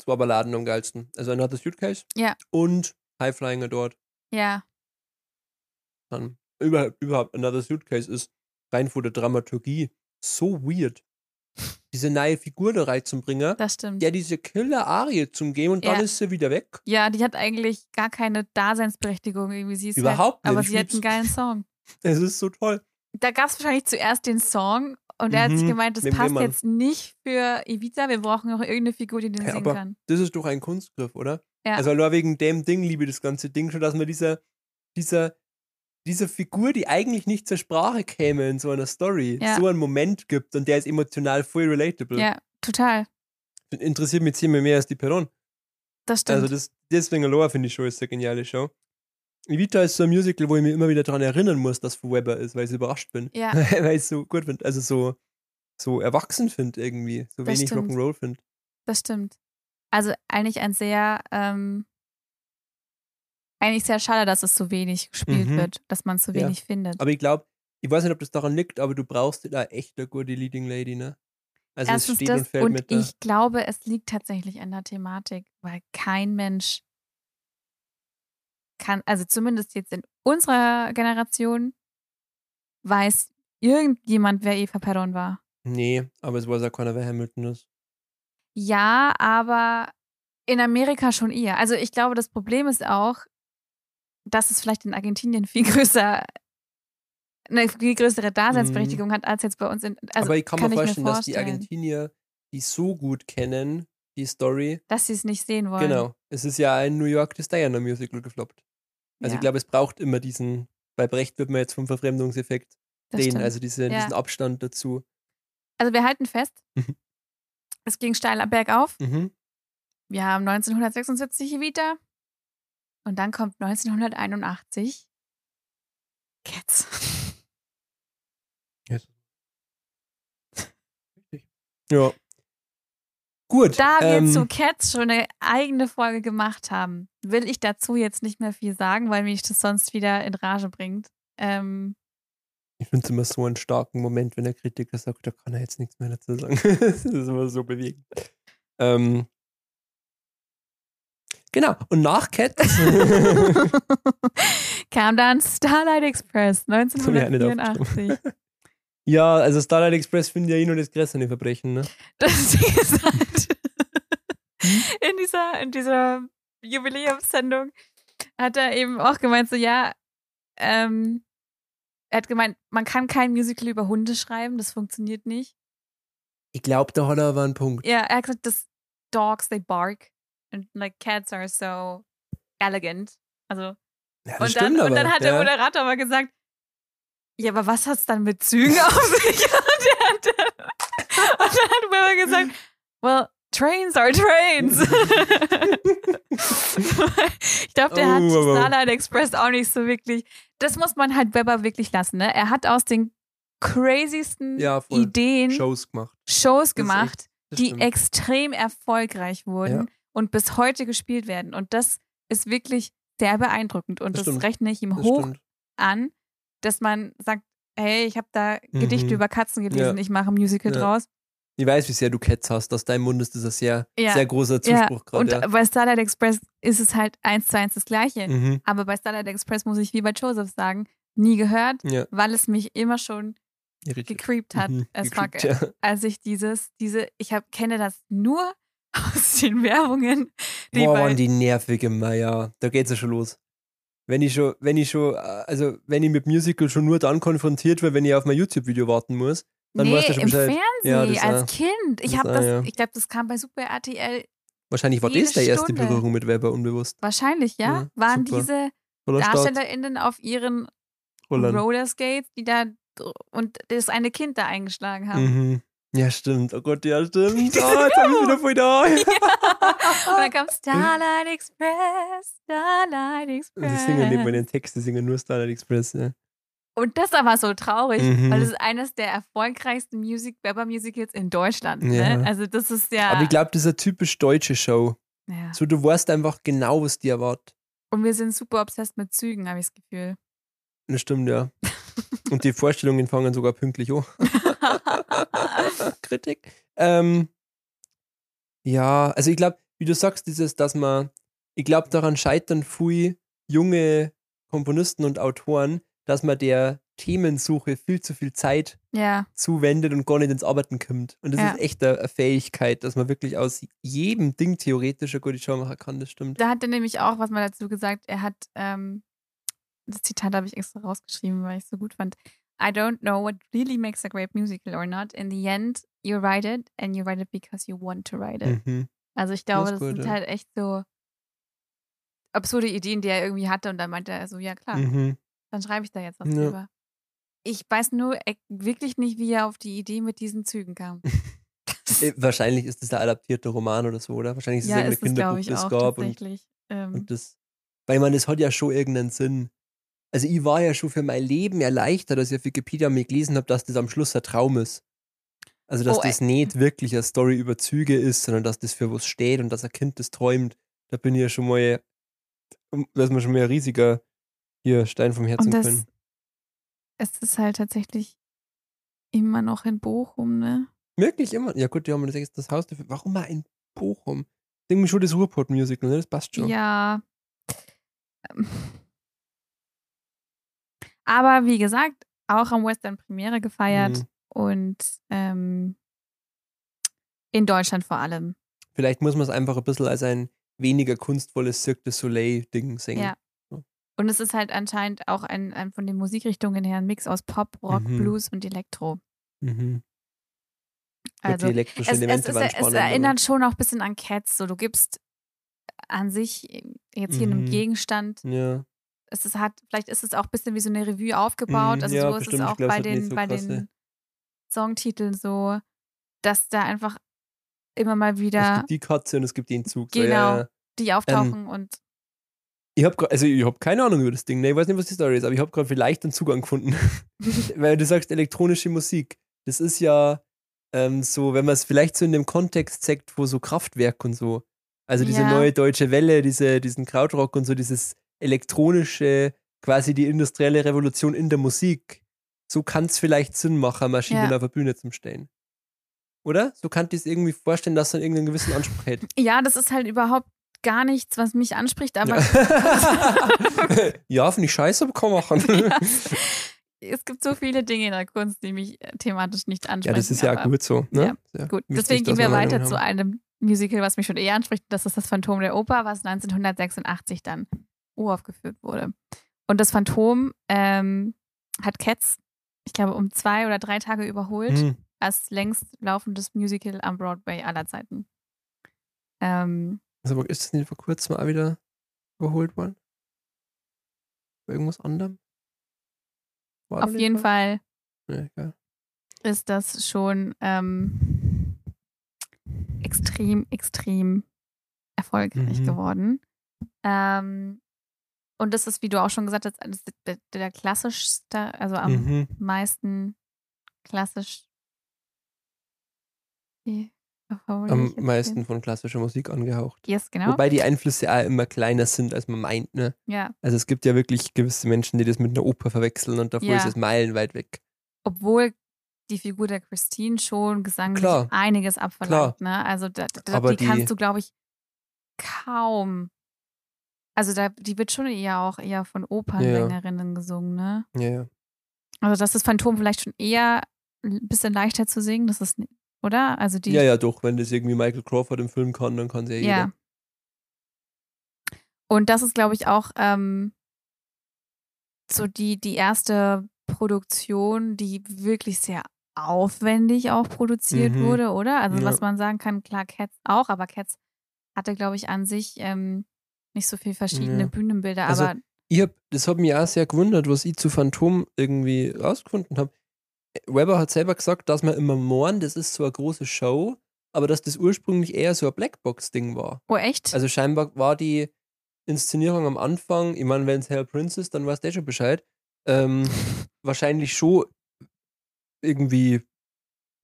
zwei Balladen am geilsten. Also Another Suitcase Ja. und High Flying Adored. Ja, Dann überhaupt, überhaupt Another Suitcase ist rein von der Dramaturgie so weird. Diese neue Figur da reinzubringen, das stimmt. der diese Killer-Arie zum geben und dann Ja. ist sie wieder weg. Ja, die hat eigentlich gar keine Daseinsberechtigung irgendwie. Sie ist Überhaupt halt, aber nicht. sie hat einen geilen Song. [laughs] Es ist so toll. Da gab es wahrscheinlich zuerst den Song und er hat sich Mhm, gemeint, das dem passt jetzt nicht für Evita. Wir brauchen noch irgendeine Figur, die den Ja, singen aber kann. Das ist doch ein Kunstgriff, oder? Ja. Also nur wegen dem Ding liebe ich das ganze Ding schon, dass man dieser, dieser, dieser Figur, die eigentlich nicht zur Sprache käme in so einer Story, Ja. so einen Moment gibt und der ist emotional voll relatable. Ja, total. Interessiert mich zehnmal mehr als die Person. Das stimmt. Also das, deswegen Aloha finde ich schon ist eine geniale Show. Evita ist so ein Musical, wo ich mich immer wieder daran erinnern muss, dass es von Weber ist, weil ich überrascht bin. ja, [laughs] weil ich es so gut finde. Also so, so erwachsen finde irgendwie. So Das wenig. Rock'n'Roll finde. das stimmt. Also eigentlich ein sehr, ähm, eigentlich sehr schade, dass es so wenig gespielt Mhm. wird, dass man es so Ja. wenig findet. Aber ich glaube, ich weiß nicht, ob das daran liegt, aber du brauchst da echt eine gute Leading Lady, ne? Also es Erstens steht das und fällt und mit ich glaube, es liegt tatsächlich an der Thematik, weil kein Mensch kann, also zumindest jetzt in unserer Generation, weiß irgendjemand, wer Eva Perón war. Nee, aber es weiß auch keiner, wer Hamilton ist. Ja, aber in Amerika schon eher. Also ich glaube, das Problem ist auch, dass es vielleicht in Argentinien viel größer, eine viel größere Daseinsberechtigung hat als jetzt bei uns in. Also Mhm. aber ich kann, mir ich vorstellen, dass die vorstellen, Argentinier die so gut kennen, die Story. dass sie es nicht sehen wollen. Genau. Es ist ja ein New York das Diana Musical gefloppt. Also Ja, ich glaube, es braucht immer diesen, bei Brecht wird man jetzt vom Verfremdungseffekt das sehen, stimmt. also diese, Ja. diesen Abstand dazu. Also wir halten fest, Mhm. es ging steil bergauf. Mhm. Wir haben 1976 Evita und dann kommt 1981 Cats. [laughs] Ja. Gut. Da wir ähm, zu Cats schon eine eigene Folge gemacht haben, will ich dazu jetzt nicht mehr viel sagen, weil mich das sonst wieder in Rage bringt. Ähm, Ich finde es immer so einen starken Moment, wenn der Kritiker sagt, da kann er jetzt nichts mehr dazu sagen. [laughs] das ist immer so bewegend. Ähm, genau. Und nach Cats. kam dann Starlight Express hab ich auch nicht 1984. [laughs] ja, also Starlight Express finde ich ja eh nur das größere Verbrechen, ne? Das ist halt, in dieser, in dieser Jubiläumssendung hat er eben auch gemeint, so ja, ähm, er hat gemeint, man kann kein Musical über Hunde schreiben, das funktioniert nicht. Ich glaube, da hat er aber einen Punkt. Ja, er hat gesagt, dass Dogs, they bark and like cats are so elegant. Also, Ja, und, dann, aber. und dann hat der ja. Moderator aber gesagt, ja, aber was hat's dann mit Zügen [laughs] auf sich? Und, der hat, und dann hat Weber gesagt, well, trains are trains. [laughs] ich glaube, der hat Oh, Starlight Express auch nicht so wirklich. Das muss man halt Weber wirklich lassen, ne? Er hat aus den crazysten Ja. Ideen Shows gemacht. Shows gemacht, die stimmt. extrem erfolgreich wurden Ja. Und bis heute gespielt werden. Und das ist wirklich sehr beeindruckend. Und Das das, rechne ich ihm Das hoch stimmt. an, dass man sagt, hey, ich habe da Gedichte Mhm. über Katzen gelesen, Ja. ich mache ein Musical Ja. draus. Ich weiß, wie sehr du Cats hast. Aus deinem Mund ist das ein sehr, Ja. sehr großer Zuspruch und gerade. Ja. bei Starlight Express ist es halt eins zu eins das Gleiche. Mhm. Aber bei Starlight Express muss ich wie bei Joseph sagen, nie gehört, weil es mich immer schon irritiert. gecreept hat. Mhm. Es war, als ich dieses, diese, ich hab, kenne das nur aus den Werbungen. Die Boah, waren die nervig immer, ja. Da geht's ja schon los. Wenn ich schon, wenn ich schon, äh, also wenn ich mit Musical schon nur dann konfrontiert werde, wenn ich auf mein YouTube-Video warten muss, dann nee, weißt du schon im Bescheid. Ja, Fernsehen, das als auch. Kind. Ich habe auch, das, ja. ich glaube, das kam bei Super RTL. Wahrscheinlich war das der erste. Berührung mit Weber unbewusst. Wahrscheinlich, ja. Ja, waren super. diese DarstellerInnen auf ihren Holland. Rollerskates, die da und das eine Kind da eingeschlagen haben. Mhm. Ja, stimmt. Oh Gott, ja, stimmt. Oh, [laughs] jetzt hab ich wieder voll da. [laughs] Und dann kam Starlight Express, Starlight Express. Sie singen nicht meine Texte, singen nur Starlight Express. Ja. Und das war so traurig, Mhm. weil es ist eines der erfolgreichsten Music Weber-Musicals in Deutschland. Ja. Ne? Also das ist ja. Aber ich glaube, das ist eine typisch deutsche Show. ja. So, du weißt einfach genau, was dir erwartet. Und wir sind super obsessed mit Zügen, habe ich das Gefühl. Das stimmt, ja. [laughs] Und die Vorstellungen fangen sogar pünktlich an. [laughs] Kritik. Ähm, ja, also ich glaube, wie du sagst, dieses, dass man, ich glaube, daran scheitern viele junge Komponisten und Autoren, dass man der Themensuche viel zu viel Zeit ja, zuwendet und gar nicht ins Arbeiten kommt. Und das Ja. ist echt eine, eine Fähigkeit, dass man wirklich aus jedem Ding theoretisch eine gute Show machen kann, das stimmt. da hat er nämlich auch was mal dazu gesagt. Er hat, ähm, das Zitat habe ich extra rausgeschrieben, weil ich es so gut fand. I don't know what really makes a great musical or not. In the end, you write it and you write it because you want to write it. Mhm. Also ich glaube, Das das, sind halt echt so absurde Ideen, die er irgendwie hatte und dann meinte er so, ja klar, Mhm. dann schreibe ich da jetzt was Ja. drüber. Ich weiß nur äh, wirklich nicht, wie er auf die Idee mit diesen Zügen kam. [laughs] Äh, Wahrscheinlich ist das der adaptierte Roman oder so, oder? Wahrscheinlich ist es ja, irgendein es, glaube Kinderbuch, das gab und. Ähm, und das. Weil man, das hat ja schon irgendeinen Sinn. Also ich war ja schon für mein Leben erleichtert, als ich auf Wikipedia mir gelesen habe, dass das am Schluss ein Traum ist. Also dass Oh, das nicht wirklich eine Story über Züge ist, sondern dass das für was steht und dass ein Kind das träumt. Da bin ich ja schon mal, da ist mir schon mal ein riesiger hier Stein vom Herzen und das, können. es ist halt tatsächlich immer noch in Bochum, ne? Wirklich immer. Ja gut, die haben das, das Haus dafür. Warum mal in Bochum? Irgendwie schon das Ruhrpott-Musical, ne? Das passt schon. Ja. Aber wie gesagt, auch am Western Premiere gefeiert Mhm. und ähm, in Deutschland vor allem. Vielleicht muss man es einfach ein bisschen als ein weniger kunstvolles Cirque du Soleil-Ding sehen. Ja. Und es ist halt anscheinend auch ein, ein von den Musikrichtungen her ein Mix aus Pop, Rock, Mhm. Blues und Elektro. Mhm. Also die elektrischen es, es, Elemente es spannend. erinnert schon auch ein bisschen an Cats. So, du gibst an sich jetzt hier einem Mhm. Gegenstand, aber- Ja. Es ist, hat, vielleicht ist es auch ein bisschen wie so eine Revue aufgebaut. Mhm, also ja, so ist bestimmt. es Ich auch glaub, es bei den, so bei krasse- den Songtiteln so, dass da einfach immer mal Es wieder gibt die Katze und es gibt den Zug. So, Genau. ja, ja. die auftauchen und Ich habe also ich habe keine Ahnung über das Ding. Ne? Ich weiß nicht, was die Story ist, aber ich habe gerade vielleicht einen Zugang gefunden. [laughs] Weil du sagst elektronische Musik. Das ist ja ähm, so, wenn man es vielleicht so in dem Kontext zeigt, wo so Kraftwerk und so. Also diese Ja. neue deutsche Welle, diese, diesen Krautrock und so, dieses elektronische, quasi die industrielle Revolution in der Musik. So kann es vielleicht Sinn machen, Maschinen Ja. auf der Bühne zum Stehen. Oder? So kann ich es irgendwie vorstellen, dass er irgendeinen gewissen Anspruch hätte. [laughs] ja, das ist halt überhaupt gar nichts, was mich anspricht, aber Ja, [laughs] ja finde ich scheiße, aber kann machen. [laughs] Ja. es gibt so viele Dinge in der Kunst, die mich äh, thematisch nicht ansprechen. Ja, das ist ja aber gut so. Ne? Ja, Gut, wichtig, deswegen gehen wir weiter zu einem Musical, was mich schon eher anspricht. Das ist das Phantom der Oper, was 1986 dann uraufgeführt wurde. Und das Phantom ähm, hat Cats, ich glaube, um zwei oder drei Tage überholt Hm. als längst laufendes Musical am Broadway aller Zeiten. Ähm, Also, ist das nicht vor kurzem auch wieder überholt worden? Bei irgendwas anderem? War auf jeden was? Fall Ja, ist das schon ähm, extrem, extrem erfolgreich Mhm. geworden. Ähm, und das ist, wie du auch schon gesagt hast, der, der klassischste, also am Mhm. meisten klassisch. Formuliere Am meisten von klassischer Musik angehaucht. Yes, genau. Wobei die Einflüsse auch immer kleiner sind, als man meint. Ne? ja, Also es gibt ja wirklich gewisse Menschen, die das mit einer Oper verwechseln und davor Ja. ist es meilenweit weg. obwohl die Figur der Christine schon gesanglich Klar. einiges abverlangt. Ne? Also da, da, Aber die, kannst die- du, glaube ich, kaum. Also da, die wird schon eher auch eher von Opernsängerinnen gesungen, ne? Ja, ja. Also das ist Phantom vielleicht schon eher ein bisschen leichter zu singen. Das ist oder? Also die. Ja, ja, doch. Wenn das irgendwie Michael Crawford im Film kann, dann kann sie ja jeder. Ja. Und das ist, glaube ich, auch ähm, so die, die erste Produktion, die wirklich sehr aufwendig auch produziert Mhm. wurde, oder? Also Ja. was man sagen kann, klar, Cats auch, aber Cats hatte, glaube ich, an sich ähm, nicht so viel verschiedene Ja. Bühnenbilder, Also, aber Ich hab, das hat mich auch sehr gewundert, was ich zu Phantom irgendwie rausgefunden habe. Weber hat selber gesagt, dass man immer morgen, das ist so eine große Show, aber dass das ursprünglich eher so ein Blackbox-Ding war. oh echt? Also scheinbar war die Inszenierung am Anfang, ich meine, wenn es Hell Prince ist, dann weißt du eh schon Bescheid, ähm, [laughs] wahrscheinlich schon irgendwie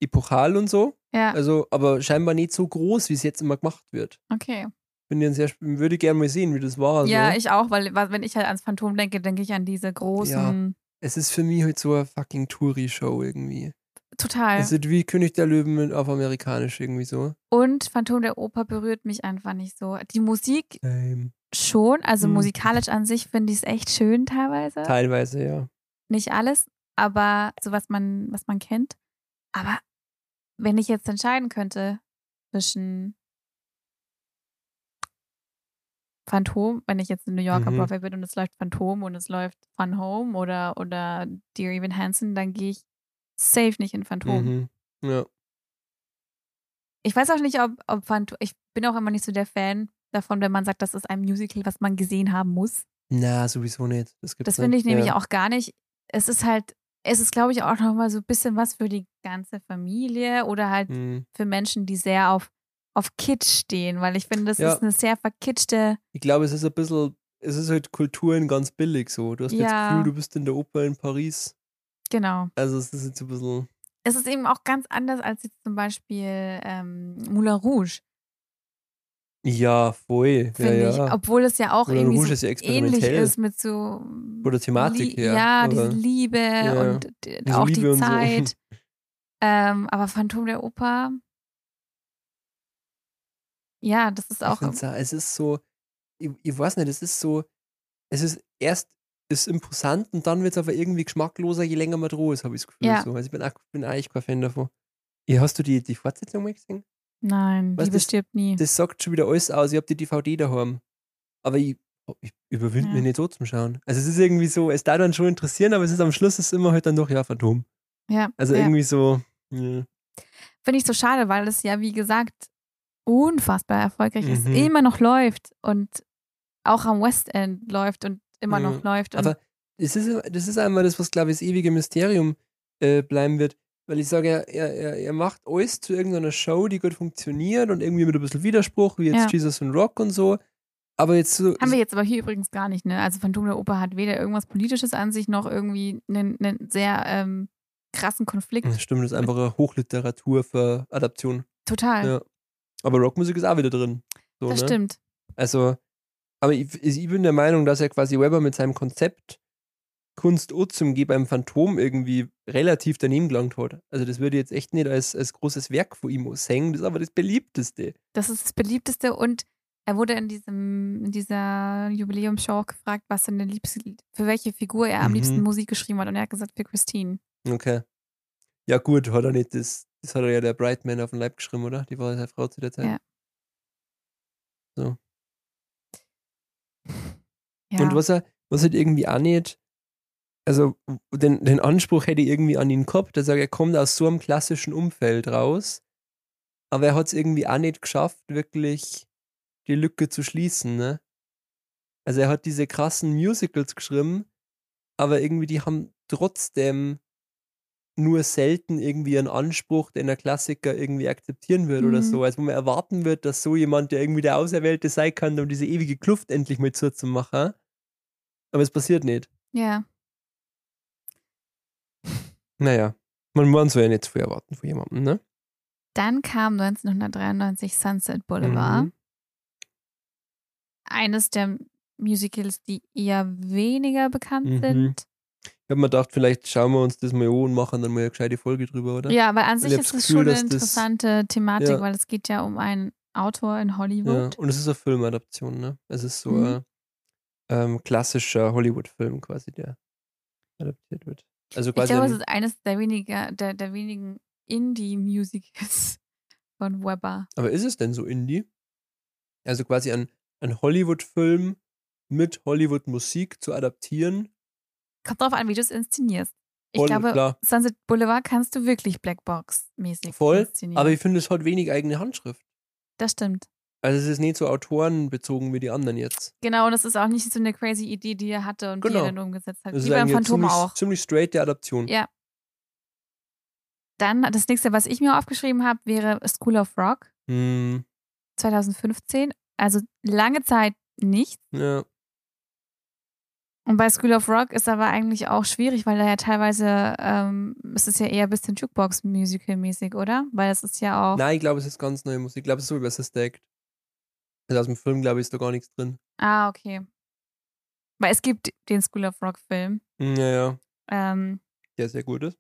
epochal und so, ja, also aber scheinbar nicht so groß, wie es jetzt immer gemacht wird. okay. Bin ja sehr, würde gerne mal sehen, wie das war. ja, so. ich auch, weil wenn ich halt ans Phantom denke, denke ich an diese großen, Es ist für mich halt so eine fucking Touri-Show irgendwie. total. Es ist wie König der Löwen auf amerikanisch irgendwie so. Und Phantom der Oper berührt mich einfach nicht so. Die Musik Ähm, schon, also Hm. musikalisch an sich finde ich es echt schön teilweise. teilweise, ja. Nicht alles, aber so was man, was man kennt. Aber wenn ich jetzt entscheiden könnte zwischen Phantom, wenn ich jetzt in New York am Mhm. Broadway bin und es läuft Phantom und es läuft Fun Home oder, oder Dear Evan Hansen, dann gehe ich safe nicht in Phantom. Mhm. Ja. Ich weiß auch nicht, ob, ob Phantom, ich bin auch immer nicht so der Fan davon, wenn man sagt, das ist ein Musical, was man gesehen haben muss. Na, sowieso nicht. Das Das finde ich nämlich ja. auch gar nicht. Es ist halt, es ist, glaube ich, auch nochmal so ein bisschen was für die ganze Familie oder halt Mhm. für Menschen, die sehr auf, auf Kitsch stehen, weil ich finde, das Ja. ist eine sehr verkitschte, Ich glaube, es ist ein bisschen, es ist halt Kulturen ganz billig so. Du hast jetzt das Ja. Gefühl, du bist in der Oper in Paris. genau. Also es ist jetzt ein bisschen. Es ist eben auch ganz anders als jetzt zum Beispiel ähm, Moulin Rouge, Ja, voll. finde ja, ich. ja. Obwohl es ja auch Moulin irgendwie Rouge so ist ja ähnlich ist mit so Von der Thematik Lie- Ja, aber- diese Liebe Ja, und auch Liebe die und so. Zeit. [laughs] Ähm, aber Phantom der Oper, ja, das ist auch. Es ist so, ich, ich weiß nicht, es ist so, es ist erst ist imposant und dann wird es aber irgendwie geschmackloser, je länger man droh ist, habe ich das Gefühl. Ja. So. Also ich bin, auch, bin eigentlich kein Fan davon. Ja, hast du die, die Fortsetzung mal gesehen? Nein, Was, Liebe das- stirbt nie. Das sagt schon wieder alles aus. Ich habe die DVD daheim. Aber ich, ich überwinde Ja. mich nicht so zum Schauen. Also es ist irgendwie so, es darf dann schon interessieren, aber es ist am Schluss ist immer halt dann doch, ja, Phantom. ja, Also ja. irgendwie so, ja. Finde ich so schade, weil es ja, wie gesagt, unfassbar erfolgreich ist, Mhm. immer noch läuft und auch am West End läuft und immer Ja, noch läuft. Aber das ist, das ist einmal das, was, glaube ich, das ewige Mysterium äh, bleiben wird. Weil ich sage, er, er, er- er macht alles zu irgendeiner Show, die gut funktioniert und irgendwie mit ein bisschen Widerspruch, wie jetzt Ja. Jesus und Rock und so. Aber jetzt so. haben wir jetzt aber hier übrigens gar nicht, ne? Also Phantom der Oper hat weder irgendwas Politisches an sich noch irgendwie einen, einen sehr ähm, krassen Konflikt. Das stimmt, das ist einfach eine Hochliteratur für Adaption. Total. Ja. Aber Rockmusik ist auch wieder drin. So, das ne? stimmt. Also, aber ich, ich bin der Meinung, dass er quasi Weber mit seinem Konzept Kunst zum G beim Phantom irgendwie relativ daneben gelangt hat. Also, das würde jetzt echt nicht als, als großes Werk von ihm sehen. Das ist aber das beliebteste. Das ist das beliebteste und er wurde in diesem in dieser Jubiläumsshow auch gefragt, was denn der liebste, für welche Figur er am Mhm. liebsten Musik geschrieben hat und er hat gesagt für Christine. Okay. Ja, gut, hat er nicht. Das, das hat er ja der Brightman auf den Leib geschrieben, oder? Die war seine Frau zu der Zeit. Ja. So. Ja. Und was er, was halt irgendwie auch nicht, also den, den Anspruch hätte ich irgendwie an ihn gehabt, dass er, er kommt aus so einem klassischen Umfeld raus, aber er hat es irgendwie auch nicht geschafft, wirklich die Lücke zu schließen, ne? Also er hat diese krassen Musicals geschrieben, aber irgendwie die haben trotzdem nur selten irgendwie einen Anspruch, den der Klassiker irgendwie akzeptieren wird oder Mhm. so. Also wo man erwarten wird, dass so jemand, der irgendwie der Auserwählte sein kann, um diese ewige Kluft endlich mal zuzumachen. Aber es passiert nicht. ja. Naja, man, man soll ja nicht zu viel erwarten von jemandem, ne? Dann kam 1993 Sunset Boulevard. Mhm. Eines der Musicals, die eher weniger bekannt Mhm. sind. Ich habe mir gedacht, vielleicht schauen wir uns das mal an und machen dann mal eine gescheite Folge drüber, oder? Ja, weil an sich ich ist das es schon eine dass das- interessante Thematik, Ja. weil es geht ja um einen Autor in Ja, Hollywood. und es ist eine Filmadaption, ne? Es ist so Mhm. ein ähm, klassischer Hollywood-Film quasi, der adaptiert wird. Also Ich quasi glaube, es ist eines der weniger, der, der wenigen Indie-Musicals [laughs] von Webber. Aber ist es denn so Indie? Also quasi ein, ein Hollywood-Film mit Hollywood-Musik zu adaptieren? Kommt drauf an, wie du es inszenierst. Ich Voll, glaube, klar. Sunset Boulevard kannst du wirklich Blackbox-mäßig Voll. inszenieren. Aber ich finde, es hat wenig eigene Handschrift. das stimmt. Also es ist nicht so autorenbezogen wie die anderen jetzt. Genau, und das ist auch nicht so eine crazy Idee, die er hatte und die Genau. er dann umgesetzt hat. Das Wie ist beim Phantom ziemlich, auch. ziemlich straight Adaption. Ja. Dann das nächste, was ich mir aufgeschrieben habe, wäre School of Rock Hm, 2015. Also lange Zeit nichts. ja. Und bei School of Rock ist aber eigentlich auch schwierig, weil da ja teilweise, ähm, es ist ja eher ein bisschen Jukebox-Musical-mäßig, oder? Weil es ist ja auch. Nein, ich glaube, es ist ganz neue Musik. Ich glaube, es ist so Sister Act. Also aus dem Film, glaube ich, ist da gar nichts drin. Ah, okay. Weil es gibt den School of Rock-Film. Hm, Ja, ja. Ähm, Der sehr gut ist.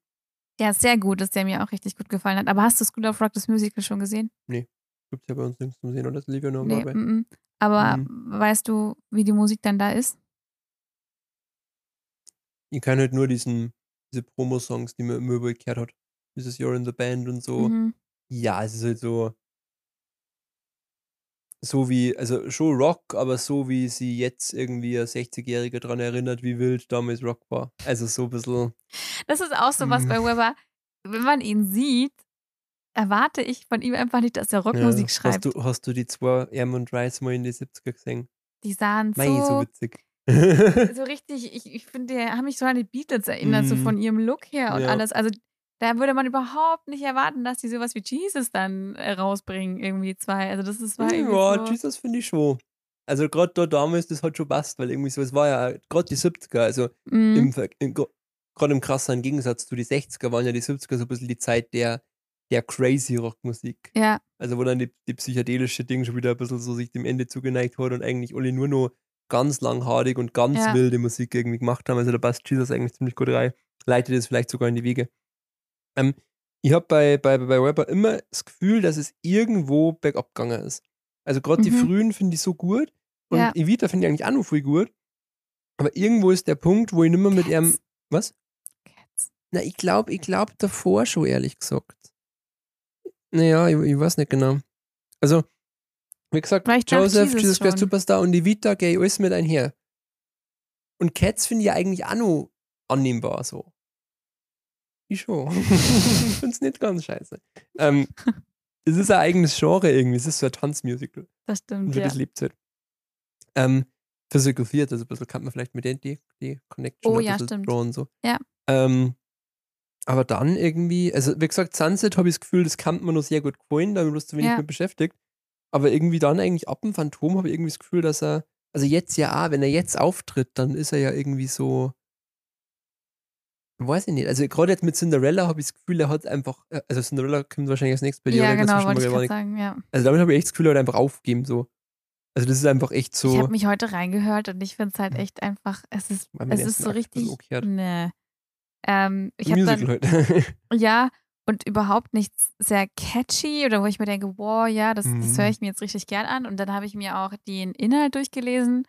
ja, sehr gut, dass der mir auch richtig gut gefallen hat. Aber hast du School of Rock, das Musical, schon gesehen? Gibt ja bei uns nichts zum Sehen, oder? Das lief ja nur Nee, Arbeit. mm, mm. Aber Mhm. weißt du, wie die Musik dann da ist? Ich kann halt nur diesen, diese Promo-Songs, die man immer übergekehrt hat. Dieses You're in the Band und so. Mhm. Ja, es ist halt so. So wie, also schon Rock, aber so wie sie jetzt irgendwie ein 60-Jähriger daran erinnert, wie wild damals Rock war. Also so ein bisschen. Das ist auch so was Mhm. bei Weber. Wenn man ihn sieht, erwarte ich von ihm einfach nicht, dass er Rockmusik ja. schreibt. Hast du, hast du die zwei Erm und Rice mal in die 70er gesehen? die sahen Mei, so so, witzig. So richtig, ich, ich finde, die haben mich so an die Beatles erinnert, so Mhm. von ihrem Look her und Ja. alles. Also da würde man überhaupt nicht erwarten, dass die sowas wie Jesus dann äh, rausbringen, irgendwie zwei. Also das ist war irgendwie ja, so, Jesus finde ich schon. Also gerade da damals, das hat schon passt, weil irgendwie so, es war ja gerade die 70er, also Mhm. im, im, gerade im krassen Gegensatz zu die 60er waren ja die 70er so ein bisschen die Zeit der, der crazy Rockmusik. ja, Also wo dann die, die psychedelische Ding schon wieder ein bisschen so sich dem Ende zugeneigt hat und eigentlich alle nur noch ganz langharig und ganz Ja. wilde Musik irgendwie gemacht haben. Also da passt Jesus eigentlich ziemlich gut rein. Leitet es vielleicht sogar in die Wege. Ähm, ich habe bei, bei, bei Rapper immer das Gefühl, dass es irgendwo bergab gegangen ist. Also gerade die Mhm. frühen finde ich so gut und Ja. Evita finde ich eigentlich auch noch viel gut. Aber irgendwo ist der Punkt, wo ich nicht mehr mit ihrem. Was? Cats. Na, ich glaube, ich glaube davor schon, ehrlich gesagt. Naja, ich, ich weiß nicht genau. Also, wie gesagt, Vielleicht Joseph, Jesus Jesus Christ. Superstar und die Vita, gay, alles mit einher. Und Cats finde ich ja eigentlich auch noch annehmbar so. Ich schon. [laughs] ich finde es nicht ganz scheiße. Ähm, [laughs] es ist ein eigenes Genre irgendwie. Es ist so ein Tanzmusical. das Und stimmt, für ja. das lebt halt. Ähm, Physical Theater, so ein bisschen kann man vielleicht mit denen die, die Connection Oh ja, bisschen stimmt. drawn, so. Ja. Ähm, aber dann irgendwie, also wie gesagt, Sunset habe ich das Gefühl, das kann man noch sehr gut gefallen, da habe ich bloß zu wenig Ja. mit beschäftigt. Aber irgendwie dann eigentlich ab dem Phantom habe ich irgendwie das Gefühl, dass er, also jetzt ja auch, wenn er jetzt auftritt, dann ist er ja irgendwie so, weiß ich nicht. Also gerade jetzt mit Cinderella habe ich das Gefühl, er hat einfach, äh, also Cinderella kommt wahrscheinlich als nächstes bei dir, Ja, genau, wollte ich gerade sagen, ja. Also damit habe ich echt das Gefühl, er hat einfach aufgegeben, so. Also das ist einfach echt so. Ich habe mich heute reingehört und ich finde es halt echt einfach, es ist, es ist so Akt richtig, nee. Ähm, ich habe dann, [laughs] ja, und überhaupt nichts sehr catchy oder wo ich mir denke, wow, ja, das, das Mhm. höre ich mir jetzt richtig gern an. Und dann habe ich mir auch den Inhalt durchgelesen.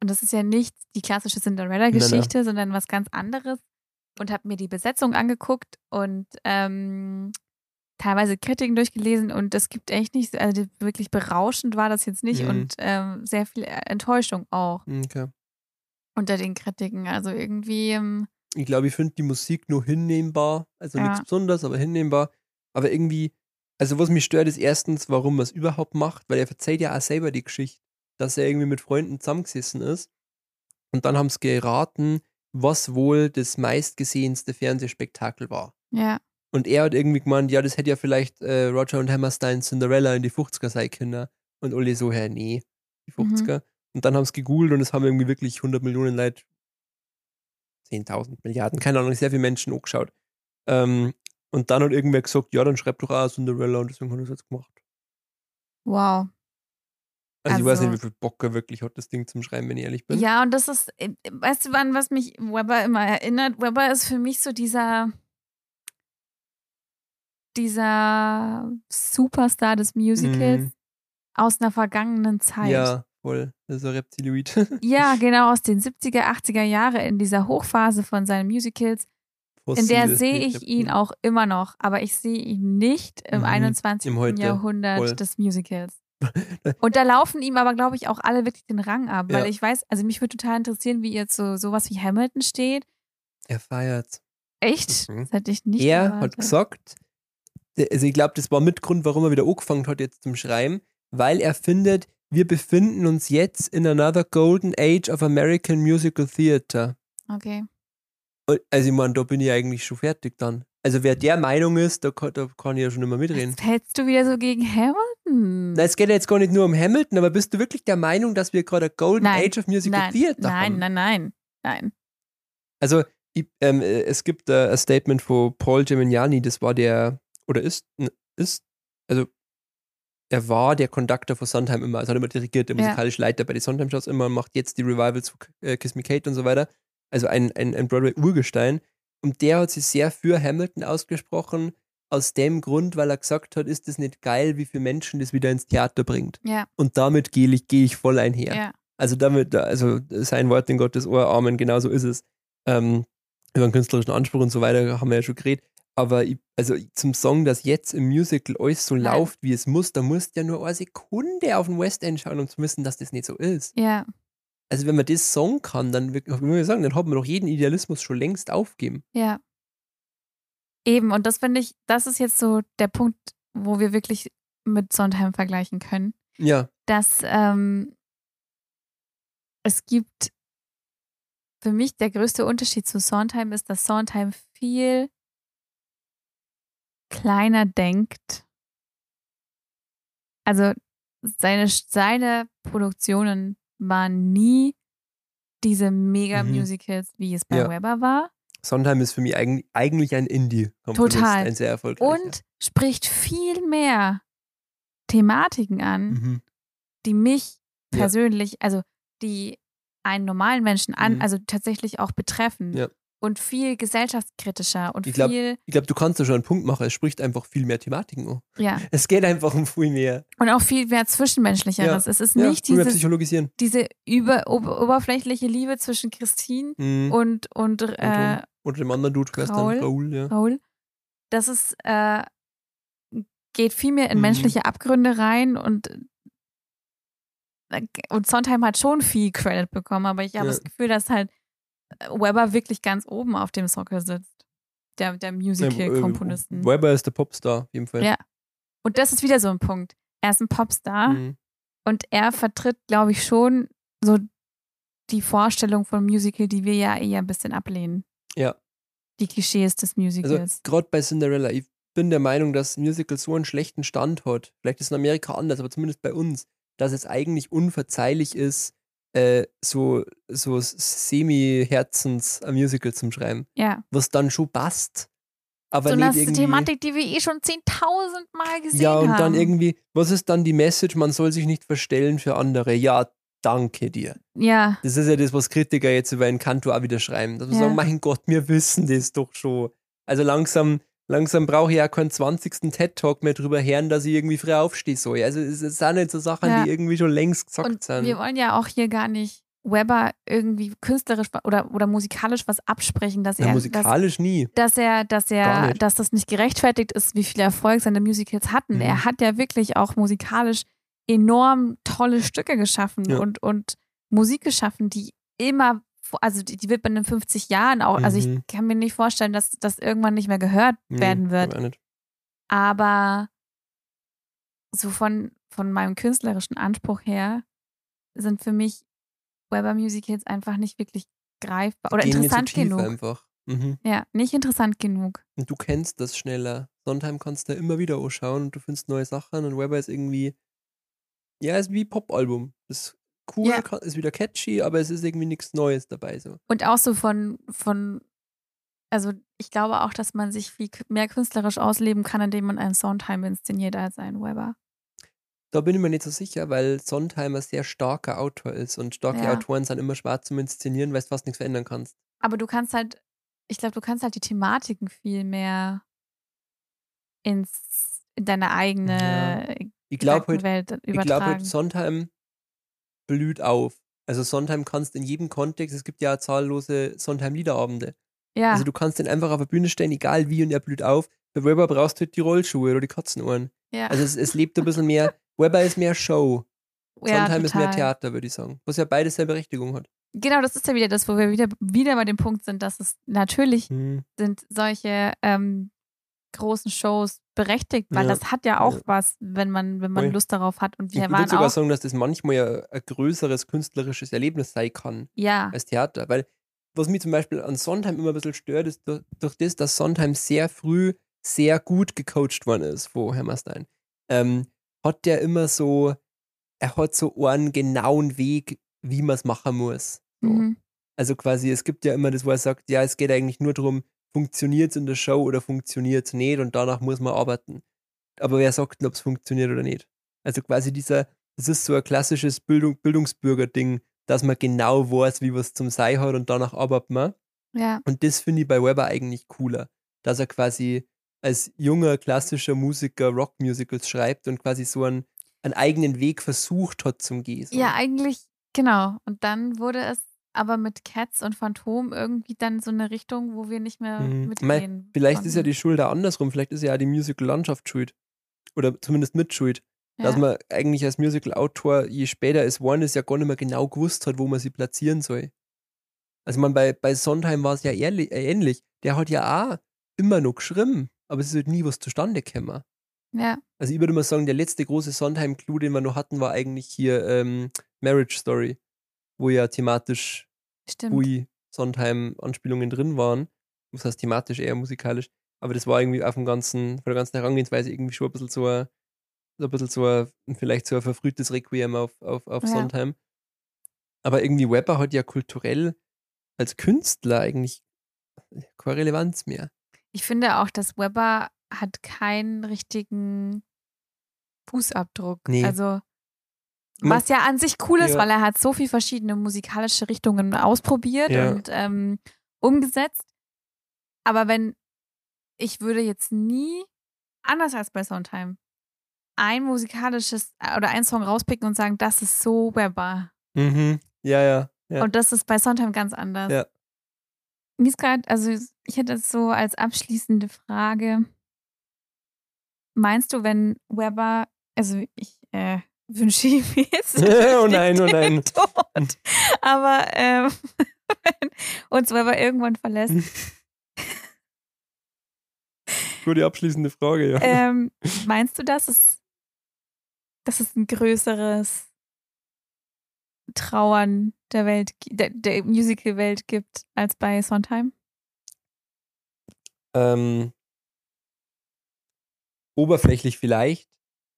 Und das ist ja nicht die klassische Cinderella-Geschichte, sondern was ganz anderes. Und habe mir die Besetzung angeguckt und ähm, teilweise Kritiken durchgelesen. Und es gibt echt nicht, also wirklich berauschend war das jetzt nicht. Mhm. Und ähm, sehr viel Enttäuschung auch okay. unter den Kritiken. Also irgendwie, ähm, Ich glaube, ich finde die Musik nur hinnehmbar. Also Ja. nichts Besonderes, aber hinnehmbar. Aber irgendwie, also was mich stört, ist erstens, warum er es überhaupt macht, weil er verzeiht ja auch selber die Geschichte, dass er irgendwie mit Freunden zusammengesessen ist. Und dann haben sie geraten, was wohl das meistgesehenste Fernsehspektakel war. ja, Und er hat irgendwie gemeint, ja, das hätte ja vielleicht äh, Roger und Hammerstein Cinderella in die 50er sein können. Und alle so, hä, nee, die Mhm. 50er. Und dann haben sie gegoogelt und es haben irgendwie wirklich 100 Millionen Leute, 10.000 Milliarden, keine Ahnung, sehr viele Menschen angeschaut. Ähm, und dann hat irgendwer gesagt, ja, dann schreibt doch auch Cinderella und deswegen hat er es jetzt gemacht. wow. Also, ich weiß Also- nicht, wie viel Bock er wirklich hat, das Ding zum Schreiben, wenn ich ehrlich bin. Ja, und das ist, äh, weißt du, an was mich Weber immer erinnert? Weber ist für mich so dieser, dieser Superstar des Musicals Mhm. aus einer vergangenen Zeit. Ja, ist ein Reptiloid. [laughs] Ja, genau, aus den 70er, 80er Jahre in dieser Hochphase von seinen Musicals. In der sehe ich Bild. ihn auch immer noch, aber ich sehe ihn nicht im Mhm, 21. im Jahrhundert voll. des Musicals. [laughs] Und da laufen ihm aber, glaube ich, auch alle wirklich den Rang ab, weil Ja. ich weiß, also mich würde total interessieren, wie ihr zu sowas wie Hamilton steht. Er feiert's. Echt? Mhm. Das hätte ich nicht er erwartet. hat gesagt, also ich glaube, das war Mitgrund, warum er wieder angefangen hat jetzt zum Schreiben, weil er findet, wir befinden uns jetzt in another golden age of American musical theater. Okay. Und- Also ich meine, da bin ich eigentlich schon fertig dann. Also wer der Meinung ist, da kann, da kann ich ja schon immer mitreden. Jetzt hältst du wieder so gegen Hamilton. Na, es geht ja jetzt gar nicht nur um Hamilton, aber bist du wirklich der Meinung, dass wir gerade golden Nein, age of musical nein, theater nein, haben? nein, nein, nein. Also, ich, ähm, äh, es gibt äh, ein Statement von Paul Gemignani, das war der, oder ist, ist, also, er war der Conductor von Sondheim immer, also hat immer dirigiert, der Ja. musikalische Leiter bei den Sondheim-Shows immer macht jetzt die Revivals von äh, Kiss Me Kate und so weiter. Also ein, ein, ein Broadway-Urgestein. Und der hat sich sehr für Hamilton ausgesprochen, aus dem Grund, weil er gesagt hat, ist das nicht geil, wie viele Menschen das wieder ins Theater bringt. Ja, Und damit gehe ich, gehe ich voll einher. ja. Also damit, also sein Wort in Gottes Ohr, Amen, genau so ist es. Ähm, über den künstlerischen Anspruch und so weiter haben wir ja schon geredet. Aber ich, also zum Song, dass jetzt im Musical alles so Nein. läuft, wie es muss, da musst du ja nur eine Sekunde auf den West End schauen, um zu wissen, dass das nicht so ist. Ja, Also wenn man das Song kann, dann ich sagen, dann hat man doch jeden Idealismus schon längst aufgeben. ja. Eben, und das finde ich, das ist jetzt so der Punkt, wo wir wirklich mit Sondheim vergleichen können. Ja, dass ähm, es gibt für mich der größte Unterschied zu Sondheim ist, dass Sondheim viel kleiner denkt. Also seine, seine Produktionen waren nie diese Mega-Musicals, wie es bei Mhm. Ja. Weber war. Sondheim ist für mich eigentlich, ein Indie-Komponist, Total. ein sehr erfolgreicher. Und spricht viel mehr Thematiken an, Mhm. die mich Ja. persönlich, also die einen normalen Menschen an, Mhm. also tatsächlich auch betreffen. Ja. Und viel gesellschaftskritischer und Ich glaub- viel, Ich glaube, du kannst da schon einen Punkt machen, es spricht einfach viel mehr Thematiken an. ja, Es geht einfach um viel mehr. und auch viel mehr Zwischenmenschlicheres. Es ist Ja, nicht psychologisieren. diese über, ober, oberflächliche Liebe zwischen Christine Mhm. und, und äh, Anton. Oder dem anderen Dude? Raoul. Raoul, ja. Raoul. Das ist, äh, geht viel mehr in Mhm. menschliche Abgründe rein und äh, und Sondheim hat schon viel Credit bekommen, aber ich habe Ja. das Gefühl, dass halt äh, Weber wirklich ganz oben auf dem Sockel sitzt. Der, der Musical-Komponisten. Ähm, äh, Weber ist der Popstar, auf jeden Fall. Ja. Und das ist wieder so ein Punkt. Er ist ein Popstar Mhm. und er vertritt, glaube ich, schon so die Vorstellung von Musical, die wir ja eher ein bisschen ablehnen. Ja. Die Klischees des Also Musicals. gerade bei Cinderella, ich bin der Meinung, dass Musical so einen schlechten Stand hat. Vielleicht ist es in Amerika anders, aber zumindest bei uns, dass es eigentlich unverzeihlich ist, äh, so, so semi-Herzens ein Musical zum Schreiben. ja. Was dann schon passt. Aber so nicht eine. Thematik, die wir eh schon 10.000 Mal gesehen ja, und haben. dann irgendwie, was ist dann die Message? Man soll sich nicht verstellen für andere. Ja, danke dir. Ja, Das ist ja das, was Kritiker jetzt über Encanto auch wieder schreiben. Dass wir Ja. sagen, mein Gott, wir wissen das doch schon. Also langsam, langsam brauche ich ja keinen 20. TED-Talk mehr drüber hören, dass ich irgendwie früh aufstehen soll. Also es sind nicht so Sachen, Ja. die irgendwie schon längst gesagt und sind. wir wollen ja auch hier gar nicht Weber irgendwie künstlerisch oder, oder musikalisch was absprechen, dass ja, er, dass, musikalisch nie. dass er, dass er, dass das nicht gerechtfertigt ist, wie viel Erfolg seine Musicals hatten. Mhm. Er hat ja wirklich auch musikalisch enorm tolle Stücke geschaffen Ja. und, und Musik geschaffen, die immer, also die, die wird man in 50 Jahren auch, also ich Mhm. kann mir nicht vorstellen, dass das irgendwann nicht mehr gehört werden wird. aber so von, von meinem künstlerischen Anspruch her sind für mich Weber Musicals einfach nicht wirklich greifbar oder Gehen interessant genug. einfach. Mhm. Ja, nicht interessant genug. Und du kennst das schneller. Sondheim kannst du immer wieder anschauen und du findest neue Sachen und Weber ist irgendwie, ja, ist wie Pop-Album. Ist cool, Ja. ist wieder catchy, aber es ist irgendwie nichts Neues dabei. So. Und auch so von, von, also ich glaube auch, dass man sich viel mehr künstlerisch ausleben kann, indem man einen Sondheim inszeniert als einen Weber. Da bin ich mir nicht so sicher, weil Sondheim ein sehr starker Autor ist und starke Ja. Autoren sind immer schwer zum Inszenieren, weil du fast nichts verändern kannst. Aber du kannst halt, ich glaube, du kannst halt die Thematiken viel mehr ins, in deine eigene Ich glaube halt, Welt ich glaube übertragen. halt, Sondheim blüht auf. Also Sondheim kannst in jedem Kontext, es gibt ja zahllose Sondheim-Liederabende. Ja, Also du kannst den einfach auf der Bühne stellen, egal wie und er blüht auf. Bei Weber brauchst du halt die Rollschuhe oder die Katzenohren. ja. Also es, es lebt ein bisschen mehr, [laughs] Weber ist mehr Show, ja, Sondheim ist mehr total. Theater, würde ich sagen. Was ja beides seine Berechtigung hat. Genau, das ist ja wieder das, wo wir wieder, wieder bei dem Punkt sind, dass es natürlich Hm. sind solche ähm, großen Shows berechtigt, weil Ja. das hat ja auch Ja. was, wenn man, wenn man. Lust darauf hat. Und Ich wir würde waren sogar auch, sagen, dass das manchmal ja ein größeres künstlerisches Erlebnis sein kann ja, als Theater. Weil was mich zum Beispiel an Sondheim immer ein bisschen stört, ist durch, durch das, dass Sondheim sehr früh sehr gut gecoacht worden ist von Hammerstein. Ähm, hat der immer so, er hat so einen genauen Weg, wie man es machen muss. So. mhm. Also quasi, es gibt ja immer das, wo er sagt, ja, es geht eigentlich nur darum, funktioniert es in der Show oder funktioniert es nicht und danach muss man arbeiten. Aber wer sagt denn, ob es funktioniert oder nicht? Also quasi dieser, das ist so ein klassisches Bildung, Bildungsbürger-Ding, dass man genau weiß, wie was zum Sei hat und danach arbeitet man. ja, Und das finde ich bei Weber eigentlich cooler, dass er quasi als junger klassischer Musiker Rockmusicals schreibt und quasi so einen, einen eigenen Weg versucht hat zum Gehen. so. ja, eigentlich, genau. Und dann wurde es aber mit Cats und Phantom irgendwie dann so eine Richtung, wo wir nicht mehr Mhm. mitgehen. Mei, Vielleicht ist ja konnten. die Schuld auch andersrum. Vielleicht ist ja die Musical-Landschaft schuld. Oder zumindest mit schuld. Dass ja. man eigentlich als Musical-Autor, je später es geworden ist, ja gar nicht mehr genau gewusst hat, wo man sie platzieren soll. Also man bei, bei Sondheim war es ja ehrlich, äh, ähnlich. Der hat ja auch immer noch geschrieben, aber es ist halt nie was zustande gekommen. ja, Also ich würde mal sagen, der letzte große Sondheim-Clou, den wir noch hatten, war eigentlich hier ähm, Marriage Story, wo ja thematisch stimmt. Ui Sondheim-Anspielungen drin waren. Das heißt thematisch eher musikalisch. Aber das war irgendwie auf dem ganzen, von der ganzen Herangehensweise irgendwie schon ein bisschen so ein, so ein bisschen so ein, vielleicht so ein verfrühtes Requiem auf, auf, auf Ja. Sondheim. Aber irgendwie Webber hat ja kulturell als Künstler eigentlich keine Relevanz mehr. Ich finde auch, dass Weber hat keinen richtigen Fußabdruck. Nee. Also was ja an sich cool ist, Ja. weil er hat so viel verschiedene musikalische Richtungen ausprobiert Ja. und ähm, umgesetzt. Aber wenn ich würde jetzt nie, anders als bei Sondheim, ein musikalisches äh, oder einen Song rauspicken und sagen, das ist so Weber. Mhm. Ja, ja. ja. Und das ist bei Sondheim ganz anders. Ja. Mir ist gerade, also ich hätte es so als abschließende Frage. Meinst du, wenn Weber, also ich äh, wünsche ihm jetzt [laughs] Oh nein, oh nein. Tod, aber ähm, wenn uns Weber irgendwann verlässt, [laughs] Gute abschließende Frage, ja. ähm, meinst du, dass es, dass es ein größeres Trauern der Welt, der, der Musical-Welt gibt als bei Sondheim? Ähm, oberflächlich vielleicht,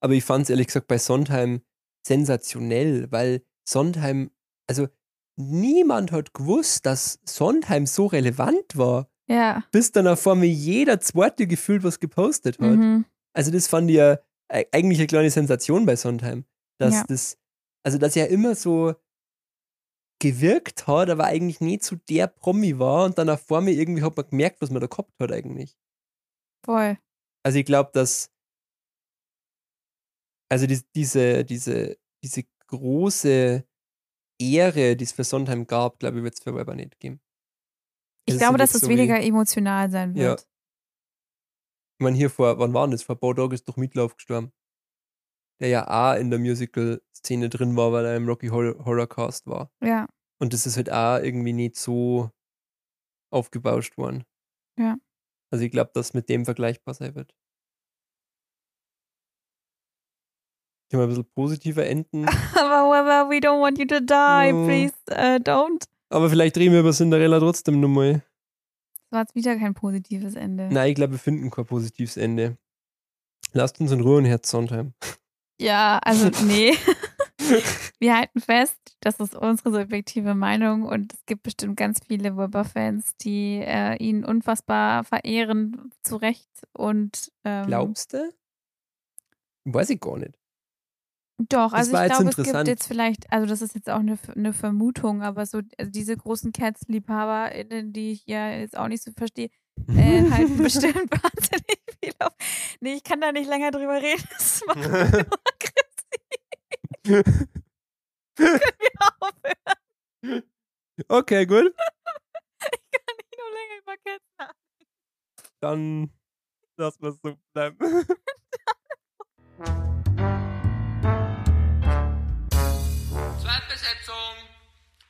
aber ich fand es ehrlich gesagt bei Sondheim sensationell, weil Sondheim, also niemand hat gewusst, dass Sondheim so relevant war, Ja. bis dann auf einmal jeder zweite gefühlt was gepostet hat. Mhm. Also das fand ich ja e- eigentlich eine kleine Sensation bei Sondheim, dass Ja. das, also dass er immer so gewirkt hat, aber eigentlich nie zu der Promi war und dann auf einmal irgendwie hat man gemerkt, was man da gehabt hat eigentlich. Voll. Also ich glaube, dass also die, diese, diese, diese große Ehre, die es für Sondheim gab, glaube ich, wird es für Weber nicht geben. Ich ist glaube, dass es so weniger emotional sein Ja. wird. Ich meine, hier vor, wann war denn das? Vor ein paar Tagen ist doch Mitlauf gestorben. Der ja auch in der Musical-Szene drin war, weil er im Rocky Horror, Horror Cast war. Ja. Und das ist halt auch irgendwie nicht so aufgebauscht worden. Ja. Also ich glaube, dass mit dem vergleichbar sein wird. Ich mal ein bisschen positiver enden. [laughs] Aber Weber, we don't want you to die. No. Please uh, don't. Aber vielleicht reden wir über Cinderella trotzdem nochmal. Das war jetzt wieder kein positives Ende. Nein, ich glaube, wir finden kein positives Ende. Lasst uns in Ruhe und Herz Sondheim. Ja, also [laughs] nee. Wir halten fest, das ist unsere subjektive Meinung und es gibt bestimmt ganz viele Weber-Fans, die äh, ihn unfassbar verehren, zu Recht. Und ähm, Glaubst du? Weiß ich gar nicht. Doch, also ich glaube, es gibt jetzt vielleicht, also das ist jetzt auch eine, eine Vermutung, aber so also diese großen Cats-LiebhaberInnen, die ich ja jetzt auch nicht so verstehe, äh, [laughs] halten bestimmt [laughs] wahnsinnig viel auf. Nee, ich kann da nicht länger drüber reden. [laughs] Das macht nur aggressiv. Können wir aufhören? okay, gut. Ich kann nicht nur länger über Cats Dann lass mal so bleiben.